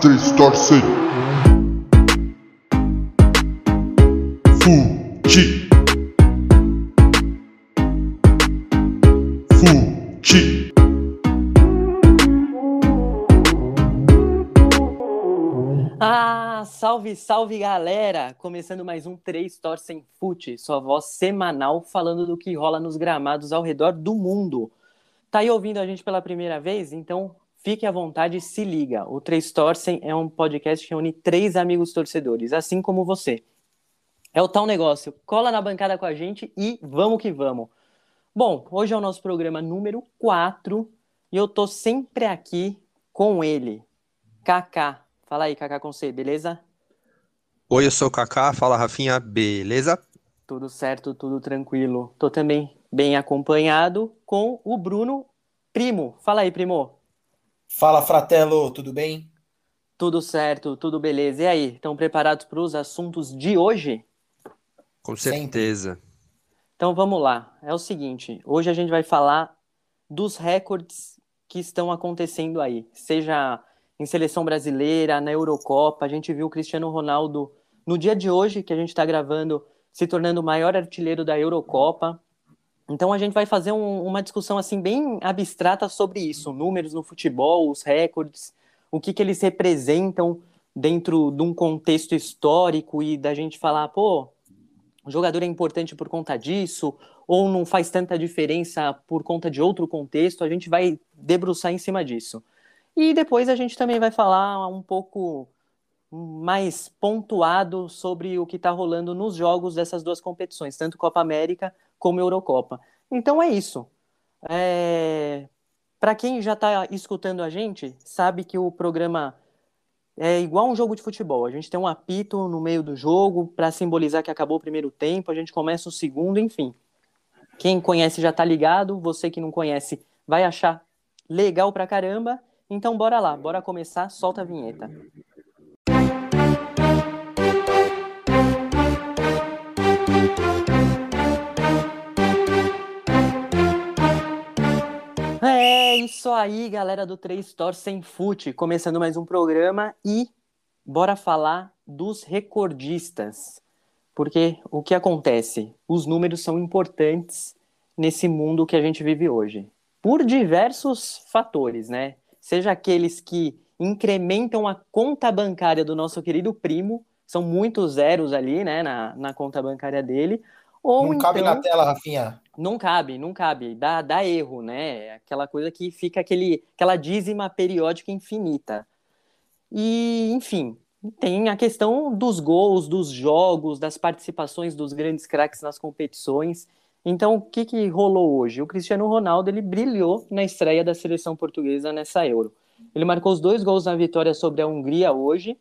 três torcem. Fute. Fute. Ah, salve, salve galera! Começando mais um Três Torcem Fute, sua voz semanal falando do que rola nos gramados ao redor do mundo. Tá aí ouvindo a gente pela primeira vez? Então fique à vontade e se liga. O Três Torcem é um podcast que reúne três amigos torcedores, assim como você. É o tal negócio, cola na bancada com a gente e vamos que vamos. Bom, hoje é o nosso programa número 4 e eu tô sempre aqui com ele, Kaká. Fala aí, Kaká com C, beleza? Oi, eu sou o Kaká, fala Rafinha, beleza? Tudo certo, tudo tranquilo. Tô também bem acompanhado com o Bruno Primo. Fala aí, Primo. Fala, Fratello, tudo bem? Tudo certo, tudo beleza. E aí, estão preparados para os assuntos de hoje? Com certeza. Então vamos lá. É o seguinte, hoje a gente vai falar dos recordes que estão acontecendo aí, seja em seleção brasileira, na Eurocopa. A gente viu o Cristiano Ronaldo no dia de hoje, que a gente está gravando, se tornando o maior artilheiro da Eurocopa. Então a gente vai fazer um- uma discussão assim bem abstrata sobre isso, números no futebol, os recordes, o que, que eles representam dentro de um contexto histórico e da gente falar, pô, o jogador é importante por conta disso, ou não faz tanta diferença por conta de outro contexto, a gente vai debruçar em cima disso. E depois a gente também vai falar um pouco mais pontuado sobre o que está rolando nos jogos dessas duas competições, tanto Copa América como Eurocopa. Então é isso. É... Para quem já está escutando a gente, sabe que o programa é igual um jogo de futebol. A gente tem um apito no meio do jogo para simbolizar que acabou o primeiro tempo, a gente começa o segundo, enfim. Quem conhece já tá ligado, você que não conhece vai achar legal pra caramba. Então bora lá, bora começar, solta a vinheta. É isso aí, galera do Três Torcem Fute, começando mais um programa e bora falar dos recordistas. Porque o que acontece? Os números são importantes nesse mundo que a gente vive hoje. Por diversos fatores, né? Seja aqueles que incrementam a conta bancária do nosso querido primo, são muitos zeros ali, né, na, na conta bancária dele. Ou Não cabe então... na tela, Rafinha. Não cabe, não cabe. Dá, dá erro, né? Aquela coisa que fica aquele, aquela dízima periódica infinita. E, enfim, tem a questão dos gols, dos jogos, das participações dos grandes craques nas competições. Então, o que, que rolou hoje? O Cristiano Ronaldo ele brilhou na estreia da seleção portuguesa nessa Euro. Ele marcou os dois gols na vitória sobre a Hungria hoje.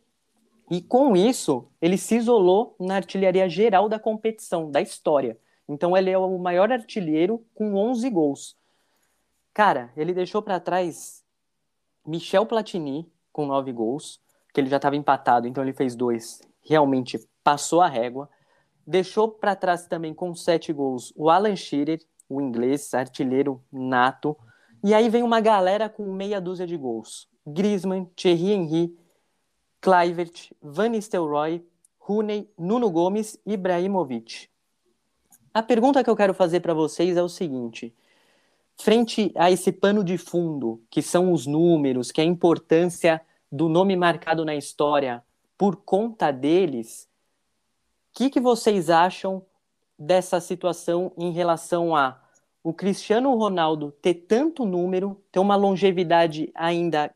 E com isso, ele se isolou na artilharia geral da competição, da história. Então ele é o maior artilheiro com 11 gols. Cara, ele deixou para trás Michel Platini com 9 gols, que ele já estava empatado, então ele fez dois. Realmente passou a régua. Deixou para trás também com 7 gols o Alan Shearer, o inglês, artilheiro nato. E aí vem uma galera com meia dúzia de gols. Griezmann, Thierry Henry, Kluivert, Van Nistelrooy, Rooney, Nuno Gomes e Ibrahimovic. A pergunta que eu quero fazer para vocês é o seguinte: frente a esse pano de fundo, que são os números, que é a importância do nome marcado na história por conta deles, o que, que vocês acham dessa situação em relação a o Cristiano Ronaldo ter tanto número, ter uma longevidade ainda.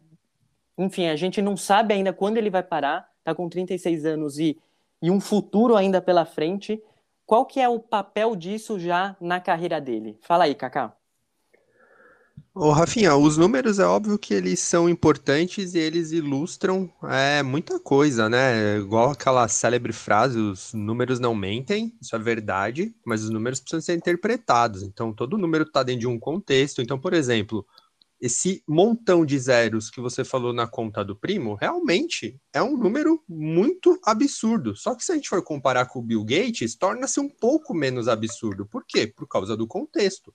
Enfim, a gente não sabe ainda quando ele vai parar, tá com 36 anos e, e um futuro ainda pela frente. Qual que é o papel disso já na carreira dele? Fala aí, Kaká. Ô, Rafinha, os números é óbvio que eles são importantes e eles ilustram é, muita coisa, né? Igual aquela célebre frase, os números não mentem, isso é verdade, mas os números precisam ser interpretados. Então, todo número está dentro de um contexto. Então, por exemplo, esse montão de zeros que você falou na conta do primo, realmente é um número muito absurdo. Só que se a gente for comparar com o Bill Gates, torna-se um pouco menos absurdo. Por quê? Por causa do contexto.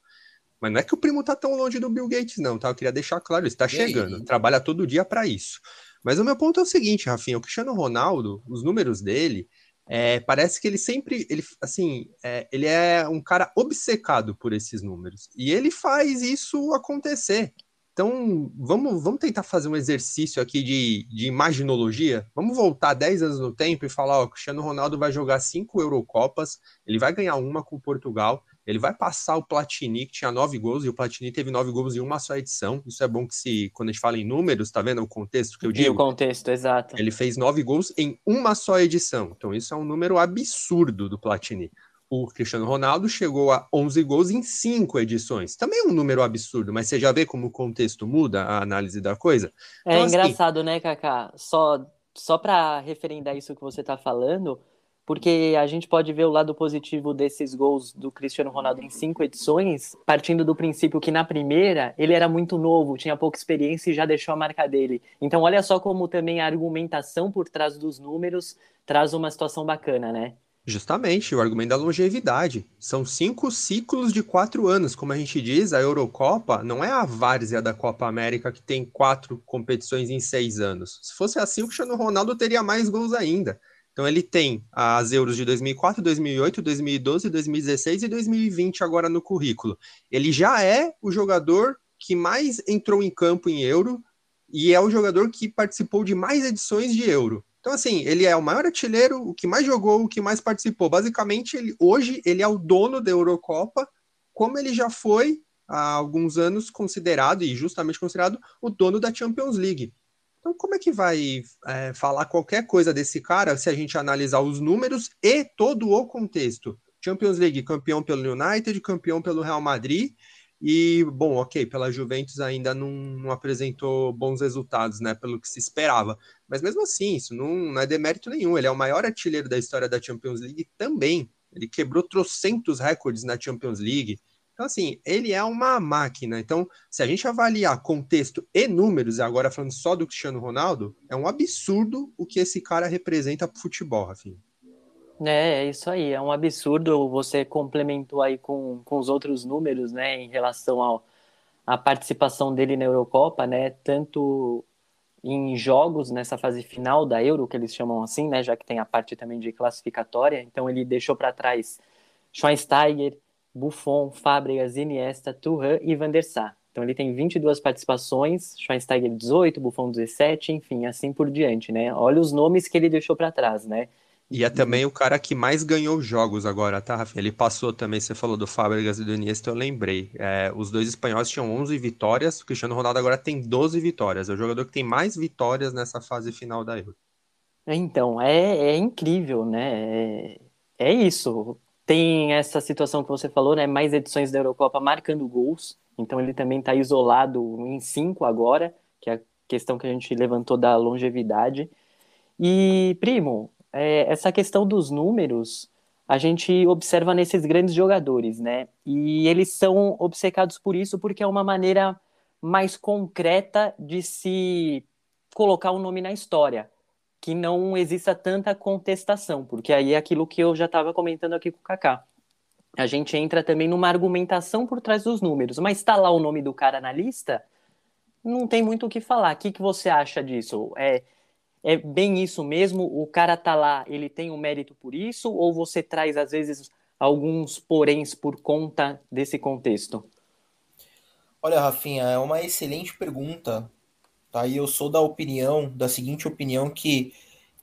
Mas não é que o primo tá tão longe do Bill Gates, não, tá? Eu queria deixar claro isso. Tá chegando, trabalha todo dia para isso. Mas o meu ponto é o seguinte, Rafinha, o Cristiano Ronaldo, os números dele, é, parece que ele sempre, ele, assim, é, ele é um cara obcecado por esses números. E ele faz isso acontecer. Então, vamos, vamos tentar fazer um exercício aqui de, de imaginologia. Vamos voltar 10 anos no tempo e falar: ó, o Cristiano Ronaldo vai jogar cinco Eurocopas, ele vai ganhar uma com Portugal, ele vai passar o Platini, que tinha nove gols, e o Platini teve nove gols em uma só edição. Isso é bom que se, quando a gente fala em números, tá vendo o contexto que eu digo? E o contexto, exato. Ele fez nove gols em uma só edição. Então, isso é um número absurdo do Platini o Cristiano Ronaldo chegou a 11 gols em cinco edições. Também é um número absurdo, mas você já vê como o contexto muda a análise da coisa? É então, assim, engraçado, assim... né, Kaká? Só, só para referendar isso que você está falando, porque a gente pode ver o lado positivo desses gols do Cristiano Ronaldo em cinco edições, partindo do princípio que na primeira ele era muito novo, tinha pouca experiência e já deixou a marca dele. Então, olha só como também a argumentação por trás dos números traz uma situação bacana, né? Justamente, o argumento da longevidade. São cinco ciclos de quatro anos. Como a gente diz, a Eurocopa não é a várzea da Copa América que tem quatro competições em seis anos. Se fosse assim, o Cristiano Ronaldo teria mais gols ainda. Então ele tem as Euros de 2004, 2008, 2012, 2016 e 2020 agora no currículo. Ele já é o jogador que mais entrou em campo em Euro e é o jogador que participou de mais edições de Euro. Então, assim, ele é o maior artilheiro, o que mais jogou, o que mais participou. Basicamente, ele, hoje, ele é o dono da Eurocopa, como ele já foi há alguns anos considerado, e justamente considerado, o dono da Champions League. Então, como é que vai é, falar qualquer coisa desse cara se a gente analisar os números e todo o contexto? Champions League, campeão pelo United, campeão pelo Real Madrid, e, bom, ok, pela Juventus ainda não, não, apresentou bons resultados, né, pelo que se esperava. Mas mesmo assim, isso não, não, é demérito nenhum. Ele é o maior artilheiro da história da Champions League também. Ele quebrou trocentos recordes na Champions League. Então, assim, ele é uma máquina. Então, se a gente avaliar contexto e números, agora falando só do Cristiano Ronaldo, é um absurdo o que esse cara representa para o futebol, Rafinha. É, é isso aí, é um absurdo. Você complementou aí com, com os outros números, né, em relação ao, à participação dele na Eurocopa, né, tanto em jogos nessa fase final da Euro, que eles chamam assim, né, já que tem a parte também de classificatória. Então ele deixou para trás Schweinsteiger, Buffon, Fábregas, Iniesta, Thuram e Van der Sar. Então ele tem 22 participações, Schweinsteiger 18, Buffon 17, enfim, assim por diante, né? Olha os nomes que ele deixou para trás, né? E é também o cara que mais ganhou jogos agora, tá, Rafinha? Ele passou também, você falou do Fábricas e do Iniesta, eu lembrei. É, os dois espanhóis tinham 11 vitórias, o Cristiano Ronaldo agora tem 12 vitórias. É o jogador que tem mais vitórias nessa fase final da Euro. Então, é, é incrível, né? É, é isso. Tem essa situação que você falou, né? Mais edições da Eurocopa marcando gols. Então ele também está isolado em cinco agora, que é a questão que a gente levantou da longevidade. E, primo, é, essa questão dos números a gente observa nesses grandes jogadores, né? E eles são obcecados por isso porque é uma maneira mais concreta de se colocar o um nome na história, que não exista tanta contestação, porque aí é aquilo que eu já estava comentando aqui com o Kaká. A gente entra também numa argumentação por trás dos números, mas está lá o nome do cara na lista, não tem muito o que falar. O que, que você acha disso? É, é bem isso mesmo? O cara tá lá, ele tem o um mérito por isso? Ou você traz, às vezes, alguns poréns por conta desse contexto? Olha, Rafinha, é uma excelente pergunta. Tá? E eu sou da opinião, da seguinte opinião, que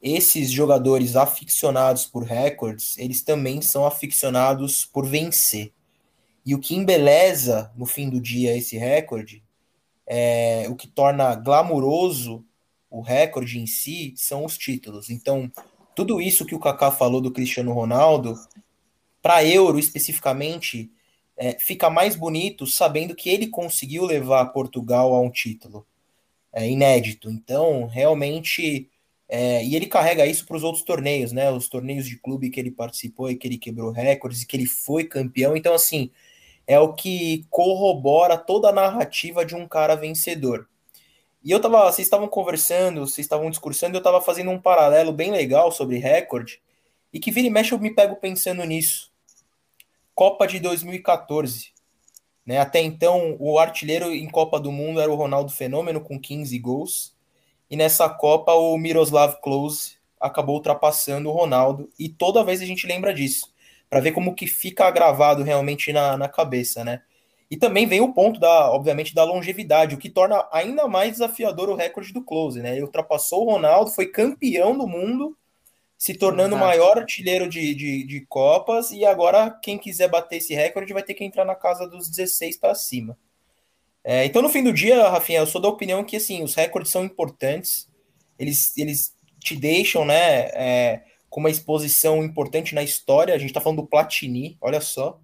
esses jogadores aficionados por recordes, eles também são aficionados por vencer. E o que embeleza, no fim do dia, esse recorde, é, o que torna glamuroso o recorde em si são os títulos. Então, tudo isso que o Kaká falou do Cristiano Ronaldo, para Euro especificamente, é, fica mais bonito sabendo que ele conseguiu levar Portugal a um título é, inédito. Então, realmente. É, e ele carrega isso para os outros torneios, né? Os torneios de clube que ele participou e que ele quebrou recordes e que ele foi campeão. Então, assim, é o que corrobora toda a narrativa de um cara vencedor. E eu tava, vocês estavam conversando, vocês estavam discursando, eu tava fazendo um paralelo bem legal sobre recorde, e que vira e mexe eu me pego pensando nisso. Copa de 2014. Né? Até então, o artilheiro em Copa do Mundo era o Ronaldo Fenômeno, com 15 gols. E nessa Copa, o Miroslav Klose acabou ultrapassando o Ronaldo. E toda vez a gente lembra disso. Para ver como que fica gravado realmente na, na cabeça, né? E também vem o ponto da, obviamente, da longevidade, o que torna ainda mais desafiador o recorde do Close, né? Ele ultrapassou o Ronaldo, foi campeão do mundo, se tornando o maior artilheiro de, de, de, Copas, e agora quem quiser bater esse recorde vai ter que entrar na casa dos 16 para cima. É, então, no fim do dia, Rafinha, eu sou da opinião que assim, os recordes são importantes, eles, eles te deixam né, é, com uma exposição importante na história. A gente está falando do Platini, olha só.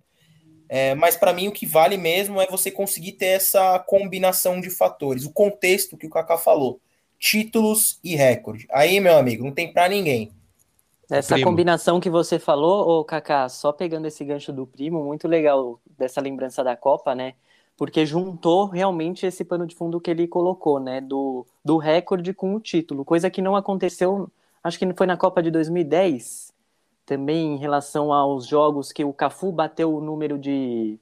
É, mas para mim o que vale mesmo é você conseguir ter essa combinação de fatores, o contexto que o Kaká falou, títulos e recorde. Aí, meu amigo, não tem para ninguém. Essa primo. combinação que você falou, ô Kaká, só pegando esse gancho do primo, muito legal dessa lembrança da Copa, né? Porque juntou realmente esse pano de fundo que ele colocou, né? Do, do recorde com o título, coisa que não aconteceu, acho que foi na Copa de 2010, também em relação aos jogos que o Cafu bateu o número de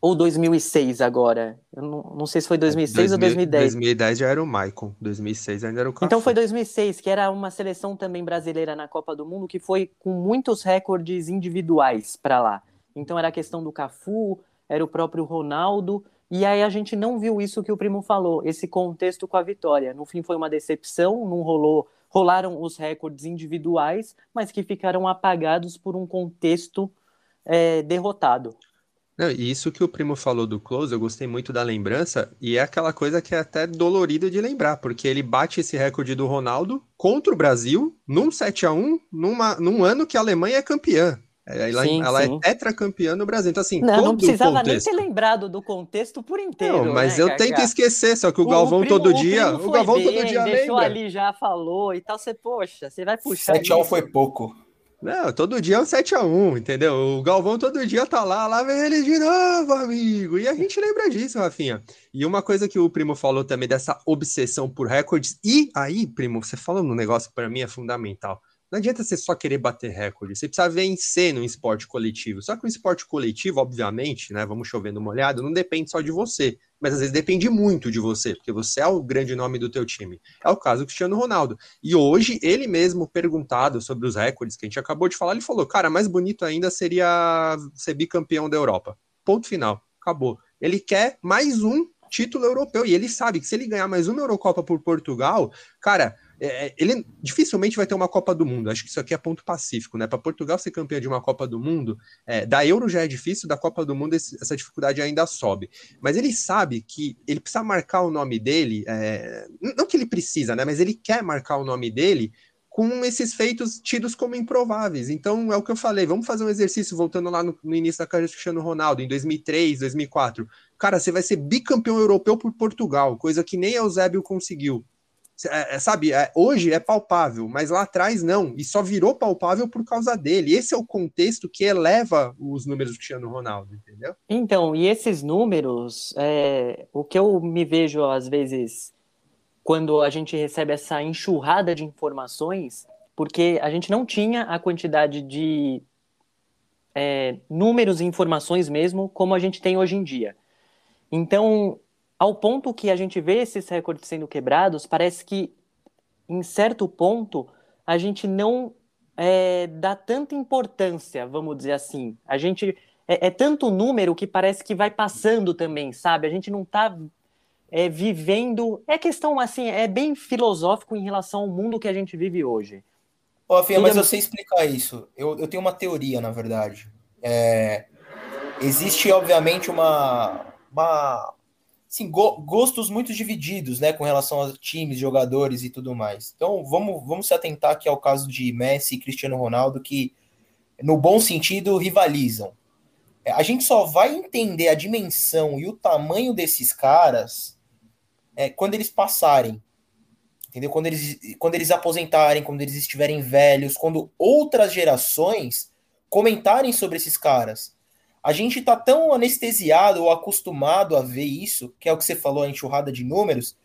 ou 2006 agora. Eu não, não sei se foi 2006 2000, ou 2010. 2010 já era o Maicon, 2006 ainda era o Cafu. Então foi 2006, que era uma seleção também brasileira na Copa do Mundo que foi com muitos recordes individuais para lá. Então era a questão do Cafu, era o próprio Ronaldo, e aí a gente não viu isso que o primo falou, esse contexto com a vitória. No fim foi uma decepção, não rolou rolaram os recordes individuais, mas que ficaram apagados por um contexto é, derrotado. Não, e isso que o primo falou do Close, eu gostei muito da lembrança, e é aquela coisa que é até dolorido de lembrar, porque ele bate esse recorde do Ronaldo contra o Brasil num 7 a 1 numa, num ano que a Alemanha é campeã. Ela, sim, ela é sim. é tetracampeã no Brasil. Então, assim, não, não precisava contexto... nem ter lembrado do contexto por inteiro. Não, mas né, eu Cacá? tento esquecer, só que o, o Galvão primo, todo dia. O, Galvão bem, todo dia deixou lembra. ali, já falou e tal. Você, poxa, você vai puxar. 7x1 foi pouco. Não, todo dia é um 7x1, entendeu? O Galvão todo dia tá lá, lá vem ele de novo, amigo. E a gente lembra disso, Rafinha. E uma coisa que o primo falou também dessa obsessão por recordes. E aí, primo, você falou um negócio para mim é fundamental. Não adianta você só querer bater recorde, você precisa vencer no esporte coletivo. Só que o esporte coletivo, obviamente, né, vamos chovendo molhado, não depende só de você, mas às vezes depende muito de você, porque você é o grande nome do teu time. É o caso do Cristiano Ronaldo. E hoje, ele mesmo perguntado sobre os recordes que a gente acabou de falar, ele falou, cara, mais bonito ainda seria ser bicampeão da Europa. Ponto final. Acabou. Ele quer mais um título europeu, e ele sabe que se ele ganhar mais uma Eurocopa por Portugal, cara é, é, ele dificilmente vai ter uma Copa do Mundo. Acho que isso aqui é ponto pacífico, né? Para Portugal ser campeão de uma Copa do Mundo, é, da Euro já é difícil, da Copa do Mundo esse, essa dificuldade ainda sobe. Mas ele sabe que ele precisa marcar o nome dele, é, não que ele precisa, né? Mas ele quer marcar o nome dele com esses feitos tidos como improváveis. Então é o que eu falei. Vamos fazer um exercício voltando lá no, no início da carreira do Cristiano Ronaldo, em 2003, 2004. Cara, você vai ser bicampeão europeu por Portugal, coisa que nem Eusébio conseguiu. É, é, sabe, é, hoje é palpável, mas lá atrás não, e só virou palpável por causa dele. Esse é o contexto que eleva os números do Cristiano Ronaldo, entendeu? Então, e esses números, é, o que eu me vejo às vezes quando a gente recebe essa enxurrada de informações, porque a gente não tinha a quantidade de é, números e informações mesmo como a gente tem hoje em dia. Então, ao ponto que a gente vê esses recordes sendo quebrados, parece que, em certo ponto, a gente não é, dá tanta importância, vamos dizer assim. A gente é, é, tanto número que parece que vai passando também, sabe? A gente não está é, vivendo. É questão assim, é bem filosófico em relação ao mundo que a gente vive hoje. Ó, Fia, mas eu sei explicar isso. Eu, eu tenho uma teoria, na verdade. É, existe, obviamente, uma, uma, assim, go gostos muito divididos, né, com relação aos times, jogadores e tudo mais. Então, vamos, vamos se atentar aqui ao caso de Messi e Cristiano Ronaldo, que, no bom sentido, rivalizam. É, a gente só vai entender a dimensão e o tamanho desses caras é, quando eles passarem. Entendeu? Quando eles, quando eles aposentarem, quando eles estiverem velhos, quando outras gerações comentarem sobre esses caras. A gente tá tão anestesiado ou acostumado a ver isso, que é o que você falou, a enxurrada de números,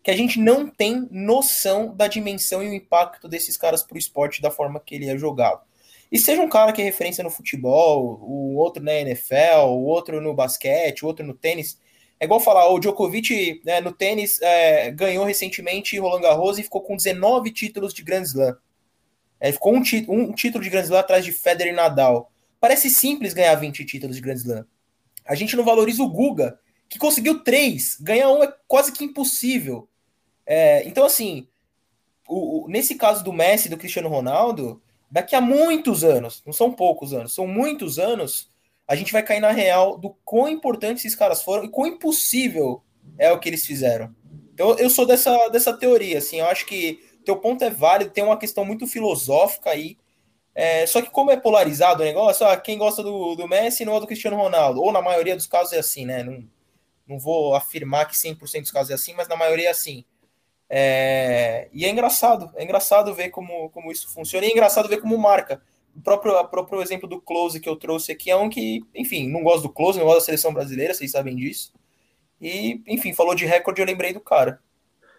que a gente não tem noção da dimensão e o impacto desses caras pro esporte da forma que ele é jogado. E seja um cara que é referência no futebol, o outro na NFL, o outro no basquete, o outro no tênis, É igual falar, o Djokovic né, no tênis é, ganhou recentemente Roland Garros e ficou com 19 títulos de Grand Slam. É, ficou um, um, título de Grand Slam atrás de Federer e Nadal. Parece simples ganhar 20 títulos de Grand Slam. A gente não valoriza o Guga, que conseguiu três. Ganhar um é quase que impossível. É, então, assim, o, o, nesse caso do Messi e do Cristiano Ronaldo, daqui a muitos anos, não são poucos anos, são muitos anos, a gente vai cair na real do quão importante esses caras foram e quão impossível é o que eles fizeram. Então eu sou dessa, dessa teoria, assim, eu acho que teu ponto é válido, tem uma questão muito filosófica aí, é, só que como é polarizado o negócio, ah, quem gosta do, do Messi não é do Cristiano Ronaldo, ou na maioria dos casos é assim, né, não, não vou afirmar que 100% dos casos é assim, mas na maioria é assim. É, e é engraçado, é engraçado ver como, como isso funciona, e é engraçado ver como marca o próprio, o próprio exemplo do Close que eu trouxe aqui é um que, enfim, não gosto do Close, não gosto da seleção brasileira, vocês sabem disso. E, enfim, falou de recorde, eu lembrei do cara.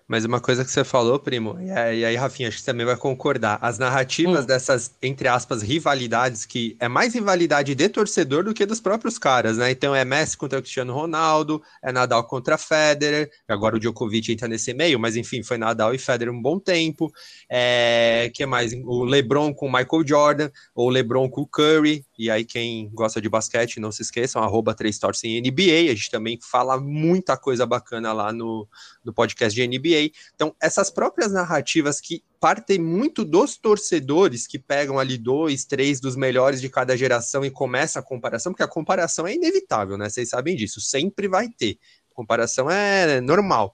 Mas uma coisa que você falou, primo, e aí, Rafinha, acho que você também vai concordar. As narrativas hum. dessas, entre aspas, rivalidades, que é mais rivalidade de torcedor do que dos próprios caras, né? Então é Messi contra o Cristiano Ronaldo, é Nadal contra Federer, agora o Djokovic entra nesse meio, mas enfim, foi Nadal e Federer um bom tempo. É, que mais? O LeBron com o Michael Jordan, ou o LeBron com o Curry, e aí quem gosta de basquete, não se esqueçam, arroba 3 em NBA, a gente também fala muita coisa bacana lá no, no podcast de NBA. Então, essas próprias narrativas que partem muito dos torcedores que pegam ali dois, três dos melhores de cada geração e começa a comparação, porque a comparação é inevitável, né? Vocês sabem disso, sempre vai ter. Comparação é normal.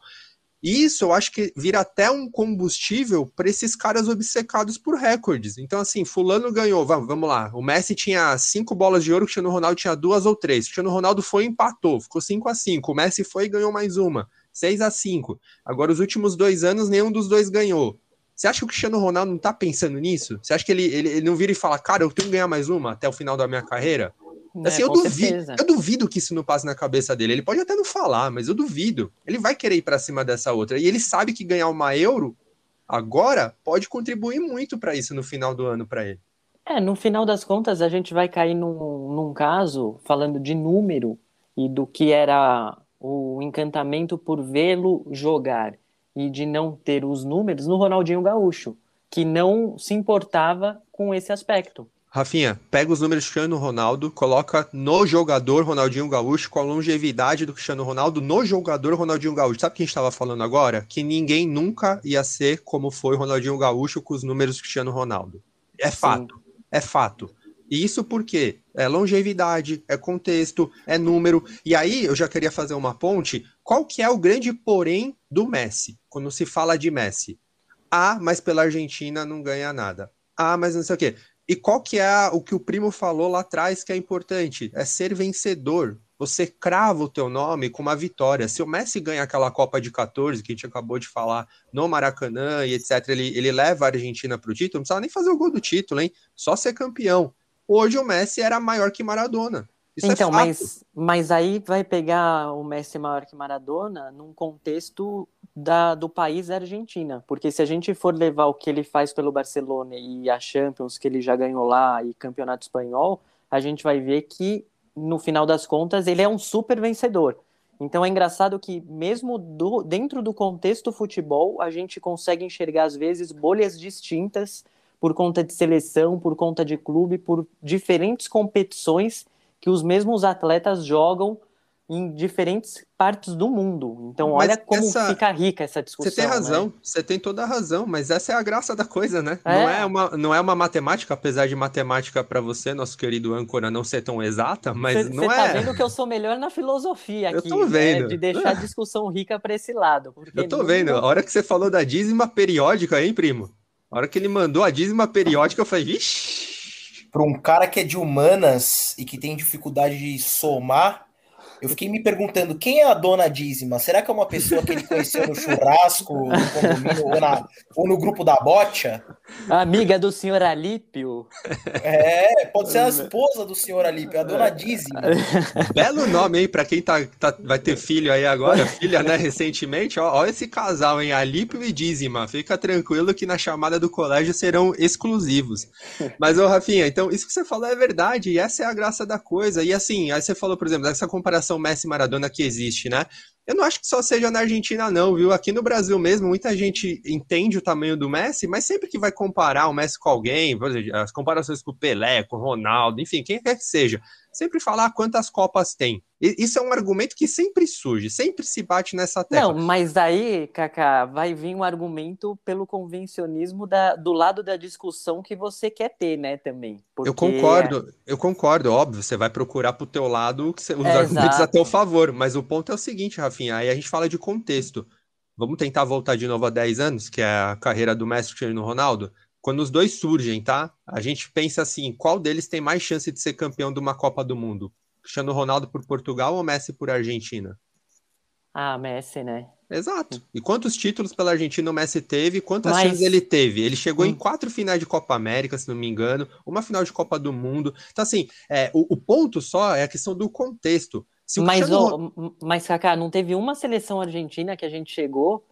E isso eu acho que vira até um combustível para esses caras obcecados por recordes. Então, assim, Fulano ganhou, vamos, lá. O Messi tinha cinco bolas de ouro, o Cristiano Ronaldo tinha duas ou três. O Cristiano Ronaldo foi e empatou, ficou 5 a 5 O Messi foi e ganhou mais uma. 6 a 5 Agora, os últimos dois anos, nenhum dos dois ganhou. Você acha que o Cristiano Ronaldo não tá pensando nisso? Você acha que ele, ele, ele não vira e fala, cara, eu tenho que ganhar mais uma até o final da minha carreira? É, assim, eu duvido, eu duvido que isso não passe na cabeça dele. Ele pode até não falar, mas eu duvido. Ele vai querer ir para cima dessa outra. E ele sabe que ganhar uma euro agora pode contribuir muito para isso no final do ano para ele. É, no final das contas, a gente vai cair num, num caso, falando de número e do que era o encantamento por vê-lo jogar e de não ter os números no Ronaldinho Gaúcho, que não se importava com esse aspecto. Rafinha, pega os números do Cristiano Ronaldo, coloca no jogador Ronaldinho Gaúcho com a longevidade do Cristiano Ronaldo no jogador Ronaldinho Gaúcho. Sabe o que a gente estava falando agora? Que ninguém nunca ia ser como foi Ronaldinho Gaúcho com os números do Cristiano Ronaldo. É fato. Sim. É fato. E isso porque é longevidade, é contexto, é número. E aí eu já queria fazer uma ponte. Qual que é o grande porém do Messi, quando se fala de Messi? Ah, mas pela Argentina não ganha nada. Ah, mas não sei o quê. E qual que é o que o primo falou lá atrás que é importante? É ser vencedor. Você crava o teu nome com uma vitória. Se o Messi ganha aquela Copa de 14, que a gente acabou de falar, no Maracanã e etc., ele, ele leva a Argentina para o título, não precisava nem fazer o gol do título, hein? Só ser campeão. Hoje o Messi era maior que Maradona. Isso é então, é mas, mas aí vai pegar o Messi maior que Maradona num contexto da, do país Argentina. Porque se a gente for levar o que ele faz pelo Barcelona e a Champions que ele já ganhou lá e campeonato espanhol, a gente vai ver que, no final das contas, ele é um super vencedor. Então é engraçado que, mesmo do, dentro do contexto futebol, a gente consegue enxergar, às vezes, bolhas distintas por conta de seleção, por conta de clube, por diferentes competições que os mesmos atletas jogam em diferentes partes do mundo. Então, mas olha como essa... fica rica essa discussão. Você tem razão, né? você tem toda a razão, mas essa é a graça da coisa, né? É. Não, é uma, não é uma matemática, apesar de matemática para você, nosso querido âncora, não ser tão exata, mas cê, não cê é. Você tá vendo que eu sou melhor na filosofia aqui, eu tô vendo. Né? de deixar a discussão rica para esse lado. Eu tô vendo. A hora que você falou da dízima periódica, hein, primo? A hora que ele mandou a dízima periódica, eu falei, vixi. Para um cara que é de humanas e que tem dificuldade de somar, eu fiquei me perguntando quem é a dona dízima? Será que é uma pessoa que ele conheceu no churrasco, no condomínio, ou, na, ou no grupo da bocha? Amiga do senhor Alípio. É, pode ser a esposa do senhor Alípio, a dona dízima. Belo nome aí para quem tá, tá, vai ter filho aí agora, filha, né, recentemente. Ó, ó, esse casal, hein, Alípio e dízima. Fica tranquilo que na chamada do colégio serão exclusivos. Mas, ô Rafinha, então isso que você falou é verdade, e essa é a graça da coisa. E assim, aí você falou, por exemplo, essa comparação comparação Messi-Maradona que existe, né? Eu não acho que só seja na Argentina, não, viu? Aqui no Brasil mesmo, muita gente entende o tamanho do Messi, mas sempre que vai comparar o Messi com alguém, as comparações com o Pelé, com o Ronaldo, enfim, quem quer que seja, sempre falar quantas Copas tem. Isso é um argumento que sempre surge, sempre se bate nessa tecla. Não, mas aí, Kaká, vai vir um argumento pelo convencionismo da, do lado da discussão que você quer ter, né, também. Porque... Eu concordo, eu concordo, óbvio, você vai procurar pro teu lado os é, argumentos exato. a teu favor, mas o ponto é o seguinte, Rafinha, aí a gente fala de contexto. Vamos tentar voltar de novo a 10 anos, que é a carreira do Messi Cristiano Ronaldo? Quando os dois surgem, tá? A gente pensa assim, qual deles tem mais chance de ser campeão de uma Copa do Mundo? Cristiano Ronaldo por Portugal ou Messi por Argentina? Ah, Messi, né? Exato. E quantos títulos pela Argentina o Messi teve? Quantas Mas... chances ele teve? Ele chegou hum. em quatro finais de Copa América, se não me engano, uma final de Copa do Mundo. Então, assim, é, o, o ponto só é a questão do contexto. Mas, Cristiano... oh, mas, Kaká, não teve uma seleção argentina que a gente chegou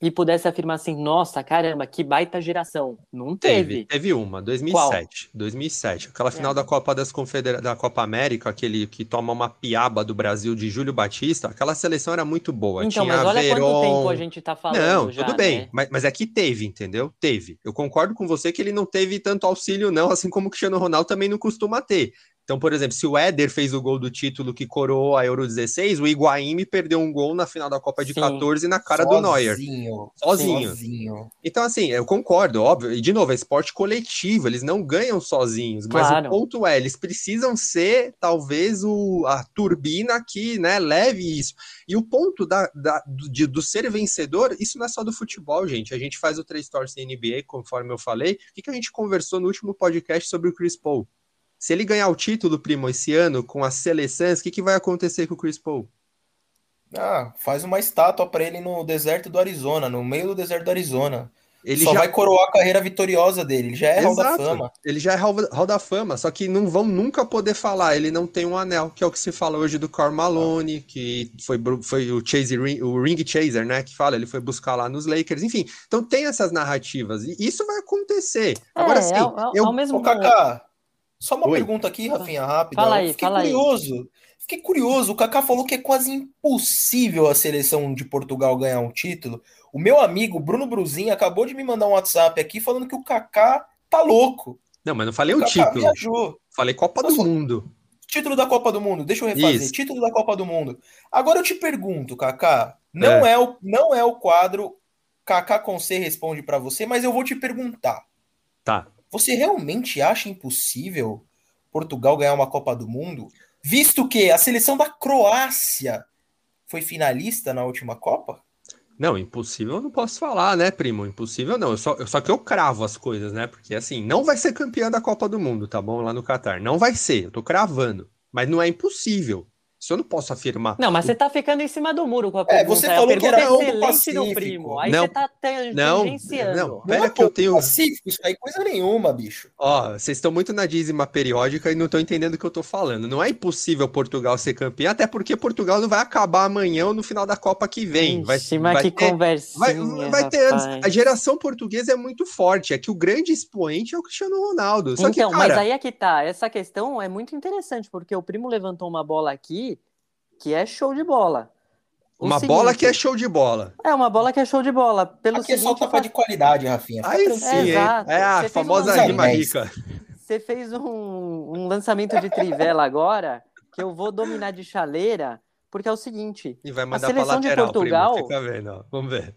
e pudesse afirmar assim, nossa, caramba, que baita geração. Não teve. Teve, teve uma, 2007. Qual? 2007. Aquela final é. da Copa das Confedera da Copa América, aquele que toma uma piaba do Brasil de Júlio Batista, aquela seleção era muito boa. Então, Tinha mas olha Veron... quanto tempo a gente tá falando Não, já, tudo bem, né? mas, mas é que teve, entendeu? Teve. Eu concordo com você que ele não teve tanto auxílio não, assim como o Cristiano Ronaldo também não costuma ter. Então, por exemplo, se o Éder fez o gol do título que coroou a Euro 16, o Higuaín perdeu um gol na final da Copa de Sim. 14 na cara Sozinho. do Neuer. Sozinho. Sozinho. Então, assim, eu concordo, óbvio. E, de novo, é esporte coletivo, eles não ganham sozinhos. Mas claro. o ponto é, eles precisam ser, talvez, o, a turbina que né, leve isso. E o ponto da, da do, de, do ser vencedor, isso não é só do futebol, gente. A gente faz o Três Stories NBA, conforme eu falei. O que, que a gente conversou no último podcast sobre o Chris Paul? Se ele ganhar o título, primo, esse ano, com as seleções, o que, que vai acontecer com o Chris Paul? Ah, faz uma estátua para ele no deserto do Arizona, no meio do deserto do Arizona. Ele só já... vai coroar a carreira vitoriosa dele. Ele já é Exato. Hall da Fama. Ele já é Hall da Fama, só que não vão nunca poder falar. Ele não tem um anel, que é o que se fala hoje do Karl Malone, que foi, foi o, Chase, o Ring Chaser, né? Que fala, ele foi buscar lá nos Lakers. Enfim, então tem essas narrativas. E isso vai acontecer. É, Agora, sim, é, eu... ao mesmo Ô, Kaká, só uma Oi. pergunta aqui, Rafinha, rápida. Fala aí, Fiquei fala curioso. Aí. Fiquei curioso. O Kaká falou que é quase impossível a seleção de Portugal ganhar um título. O meu amigo Bruno Bruzinho acabou de me mandar um WhatsApp aqui falando que o Kaká tá louco. Não, mas não falei o, o título. Viajou. Falei Copa do Mundo. Título da Copa do Mundo. Deixa eu refazer. Isso. Título da Copa do Mundo. Agora eu te pergunto, Kaká. Não é, é o, não é o quadro Kaká com C responde para você, mas eu vou te perguntar. Tá. Você realmente acha impossível Portugal ganhar uma Copa do Mundo, visto que a seleção da Croácia foi finalista na última Copa? Não, impossível eu não posso falar, né, primo? Impossível não. Eu só, eu, só que eu cravo as coisas, né? Porque assim, não vai ser campeã da Copa do Mundo, tá bom? Lá no Catar. Não vai ser, eu tô cravando. Mas não é impossível. Isso eu não posso afirmar. Não, mas você tá ficando em cima do muro com a pergunta. É, você falou que era excelente do primo. Aí não, você tá tangenciando. Não, não, pera não é que eu tenho... Pacífico, isso aí coisa nenhuma, bicho. Ó, vocês estão muito na dízima periódica e não estão entendendo o que eu tô falando. Não é impossível Portugal ser campeão, até porque Portugal não vai acabar amanhã ou no final da Copa que vem. Vai, Ixi, mas vai que ter, conversinha, vai, vai ter anos. A geração portuguesa é muito forte. É que o grande expoente é o Cristiano Ronaldo. Só então, que, cara... mas aí é que tá. Essa questão é muito interessante, porque o primo levantou uma bola aqui que é show de bola. O uma seguinte, bola que é show de bola. É, uma bola que é show de bola. Pelo Aqui seguinte, é só tapa de qualidade, Rafinha. Fica Aí sim, é, é a famosa um rima rica. Você fez um, um lançamento de trivela agora, que eu vou dominar de chaleira, porque é o seguinte. E vai mandar a seleção lateral, de Portugal. Primo, fica vendo, Vamos ver.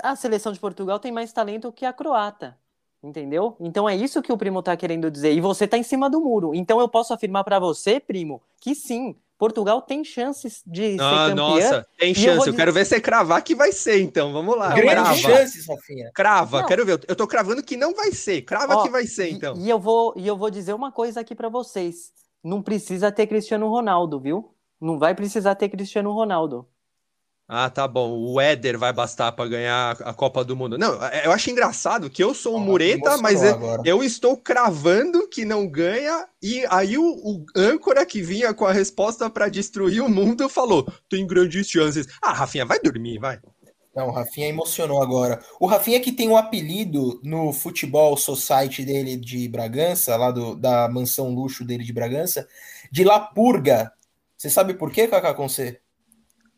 A seleção de Portugal tem mais talento que a croata. Entendeu? Então é isso que o primo tá querendo dizer. E você tá em cima do muro. Então eu posso afirmar para você, primo, que sim, Portugal tem chances de ah, ser campeã. Nossa, tem chance. Eu, dizer... eu, quero ver você cravar que vai ser, então. Vamos lá. Grandes chances, Rafinha. Crava, não. quero ver. Eu tô cravando que não vai ser. Crava Ó, que vai ser, então. E, e, eu vou, e eu vou dizer uma coisa aqui para vocês. Não precisa ter Cristiano Ronaldo, viu? Não vai precisar ter Cristiano Ronaldo. Ah, tá bom. O Éder vai bastar para ganhar a Copa do Mundo. Não, é, eu acho engraçado que eu sou um oh, mureta, mas eu, eu, estou cravando que não ganha. E aí o, o âncora que vinha com a resposta para destruir o mundo falou: tem grandes chances. Ah, Rafinha, vai dormir, vai. Não, o Rafinha emocionou agora. O Rafinha que tem um apelido no futebol society dele de Bragança, lá do, da mansão luxo dele de Bragança, de La Purga. Você sabe por quê, Kaká com C?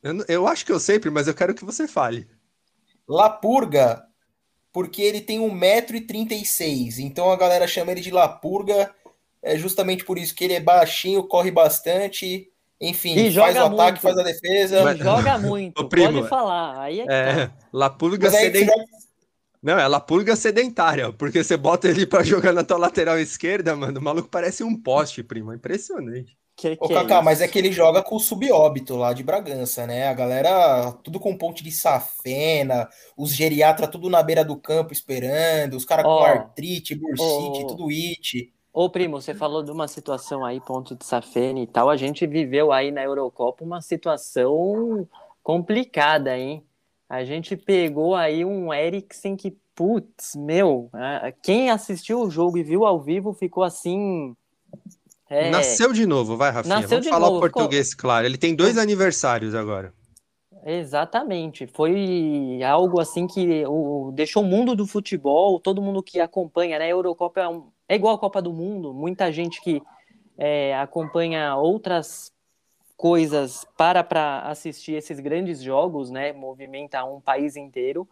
Eu, eu acho que eu sei, mas eu quero que você fale. Lapurga, porque ele tem 1,36m. Então a galera chama ele de Lapurga. É justamente por isso que ele é baixinho, corre bastante. Enfim, E faz o ataque, muito. faz a defesa. Ele Mas- joga muito, Ô, primo, pode falar. Aí é que É, tá. Você sedentária. joga- Não, é Lapulga sedentária, porque você bota ele pra jogar na tua lateral esquerda, mano, o maluco parece um poste, primo. É impressionante. Que, Ô, que Kaká, isso? mas é que ele joga com o subóbito lá de Bragança, né? A galera, tudo com ponte de safena, os geriatras tudo na beira do campo esperando, os caras Ó. com artrite, bursite, Ó. tudo it. Ô, primo, você falou de uma situação aí, ponto de Safene e tal. A gente viveu aí na Eurocopa uma situação complicada, hein? A gente pegou aí um Eriksen que, putz, meu, quem assistiu o jogo e viu ao vivo ficou assim. É, Nasceu de novo, vai, Rafinha. Nasceu Vamos de falar o novo, português, claro. Ele tem dois aniversários agora. Exatamente. Foi algo assim que o, deixou o mundo do futebol, todo mundo que acompanha, né? A Eurocopa é, um- é igual a Copa do Mundo, muita gente que é, acompanha outras coisas para para assistir esses grandes jogos, né? Movimenta um país inteiro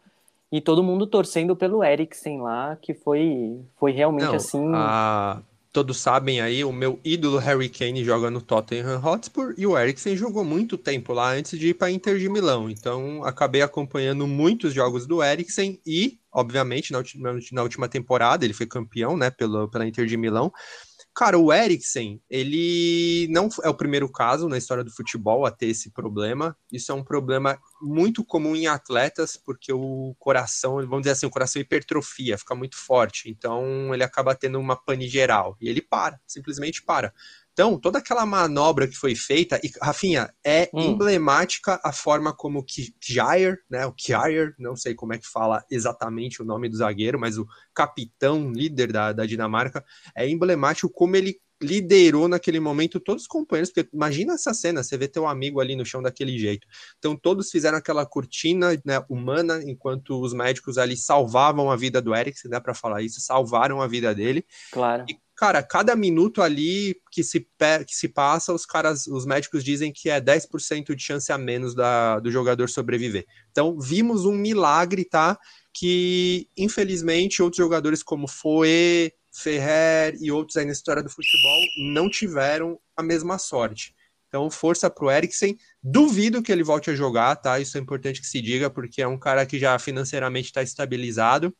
e todo mundo torcendo pelo Eriksen lá, que foi foi realmente Não, assim. a- Todos sabem aí, o meu ídolo Harry Kane joga no Tottenham Hotspur e o Eriksen jogou muito tempo lá antes de ir para Inter de Milão. Então, acabei acompanhando muitos jogos do Eriksen e, obviamente, na última, na última temporada ele foi campeão, né, pelo, pela Inter de Milão. Cara, o Eriksen, ele não é o primeiro caso na história do futebol a ter esse problema. Isso é um problema muito comum em atletas, porque o coração, vamos dizer assim, o coração hipertrofia, fica muito forte. Então, ele acaba tendo uma pane geral. E ele para, simplesmente para. Então, toda aquela manobra que foi feita, e Rafinha, é Hum. emblemática a forma como o Kjaer, né, o Kjaer, não sei como é que fala exatamente o nome do zagueiro, mas o capitão, líder da, da Dinamarca, é emblemático como ele liderou naquele momento todos os companheiros, porque imagina essa cena, você vê teu amigo ali no chão daquele jeito. Então todos fizeram aquela cortina né, humana, enquanto os médicos ali salvavam a vida do Eriksen, dá para falar isso, salvaram a vida dele. Claro. E, cara, cada minuto ali que se, que se passa, os caras, os médicos dizem que é 10% de chance a menos da, do jogador sobreviver. Então, vimos um milagre, tá? Que, infelizmente, outros jogadores como Foe, Ferrer e outros aí na história do futebol não tiveram a mesma sorte. Então, força pro Eriksen. Duvido que ele volte a jogar, tá? Isso é importante que se diga, porque é um cara que já financeiramente está estabilizado.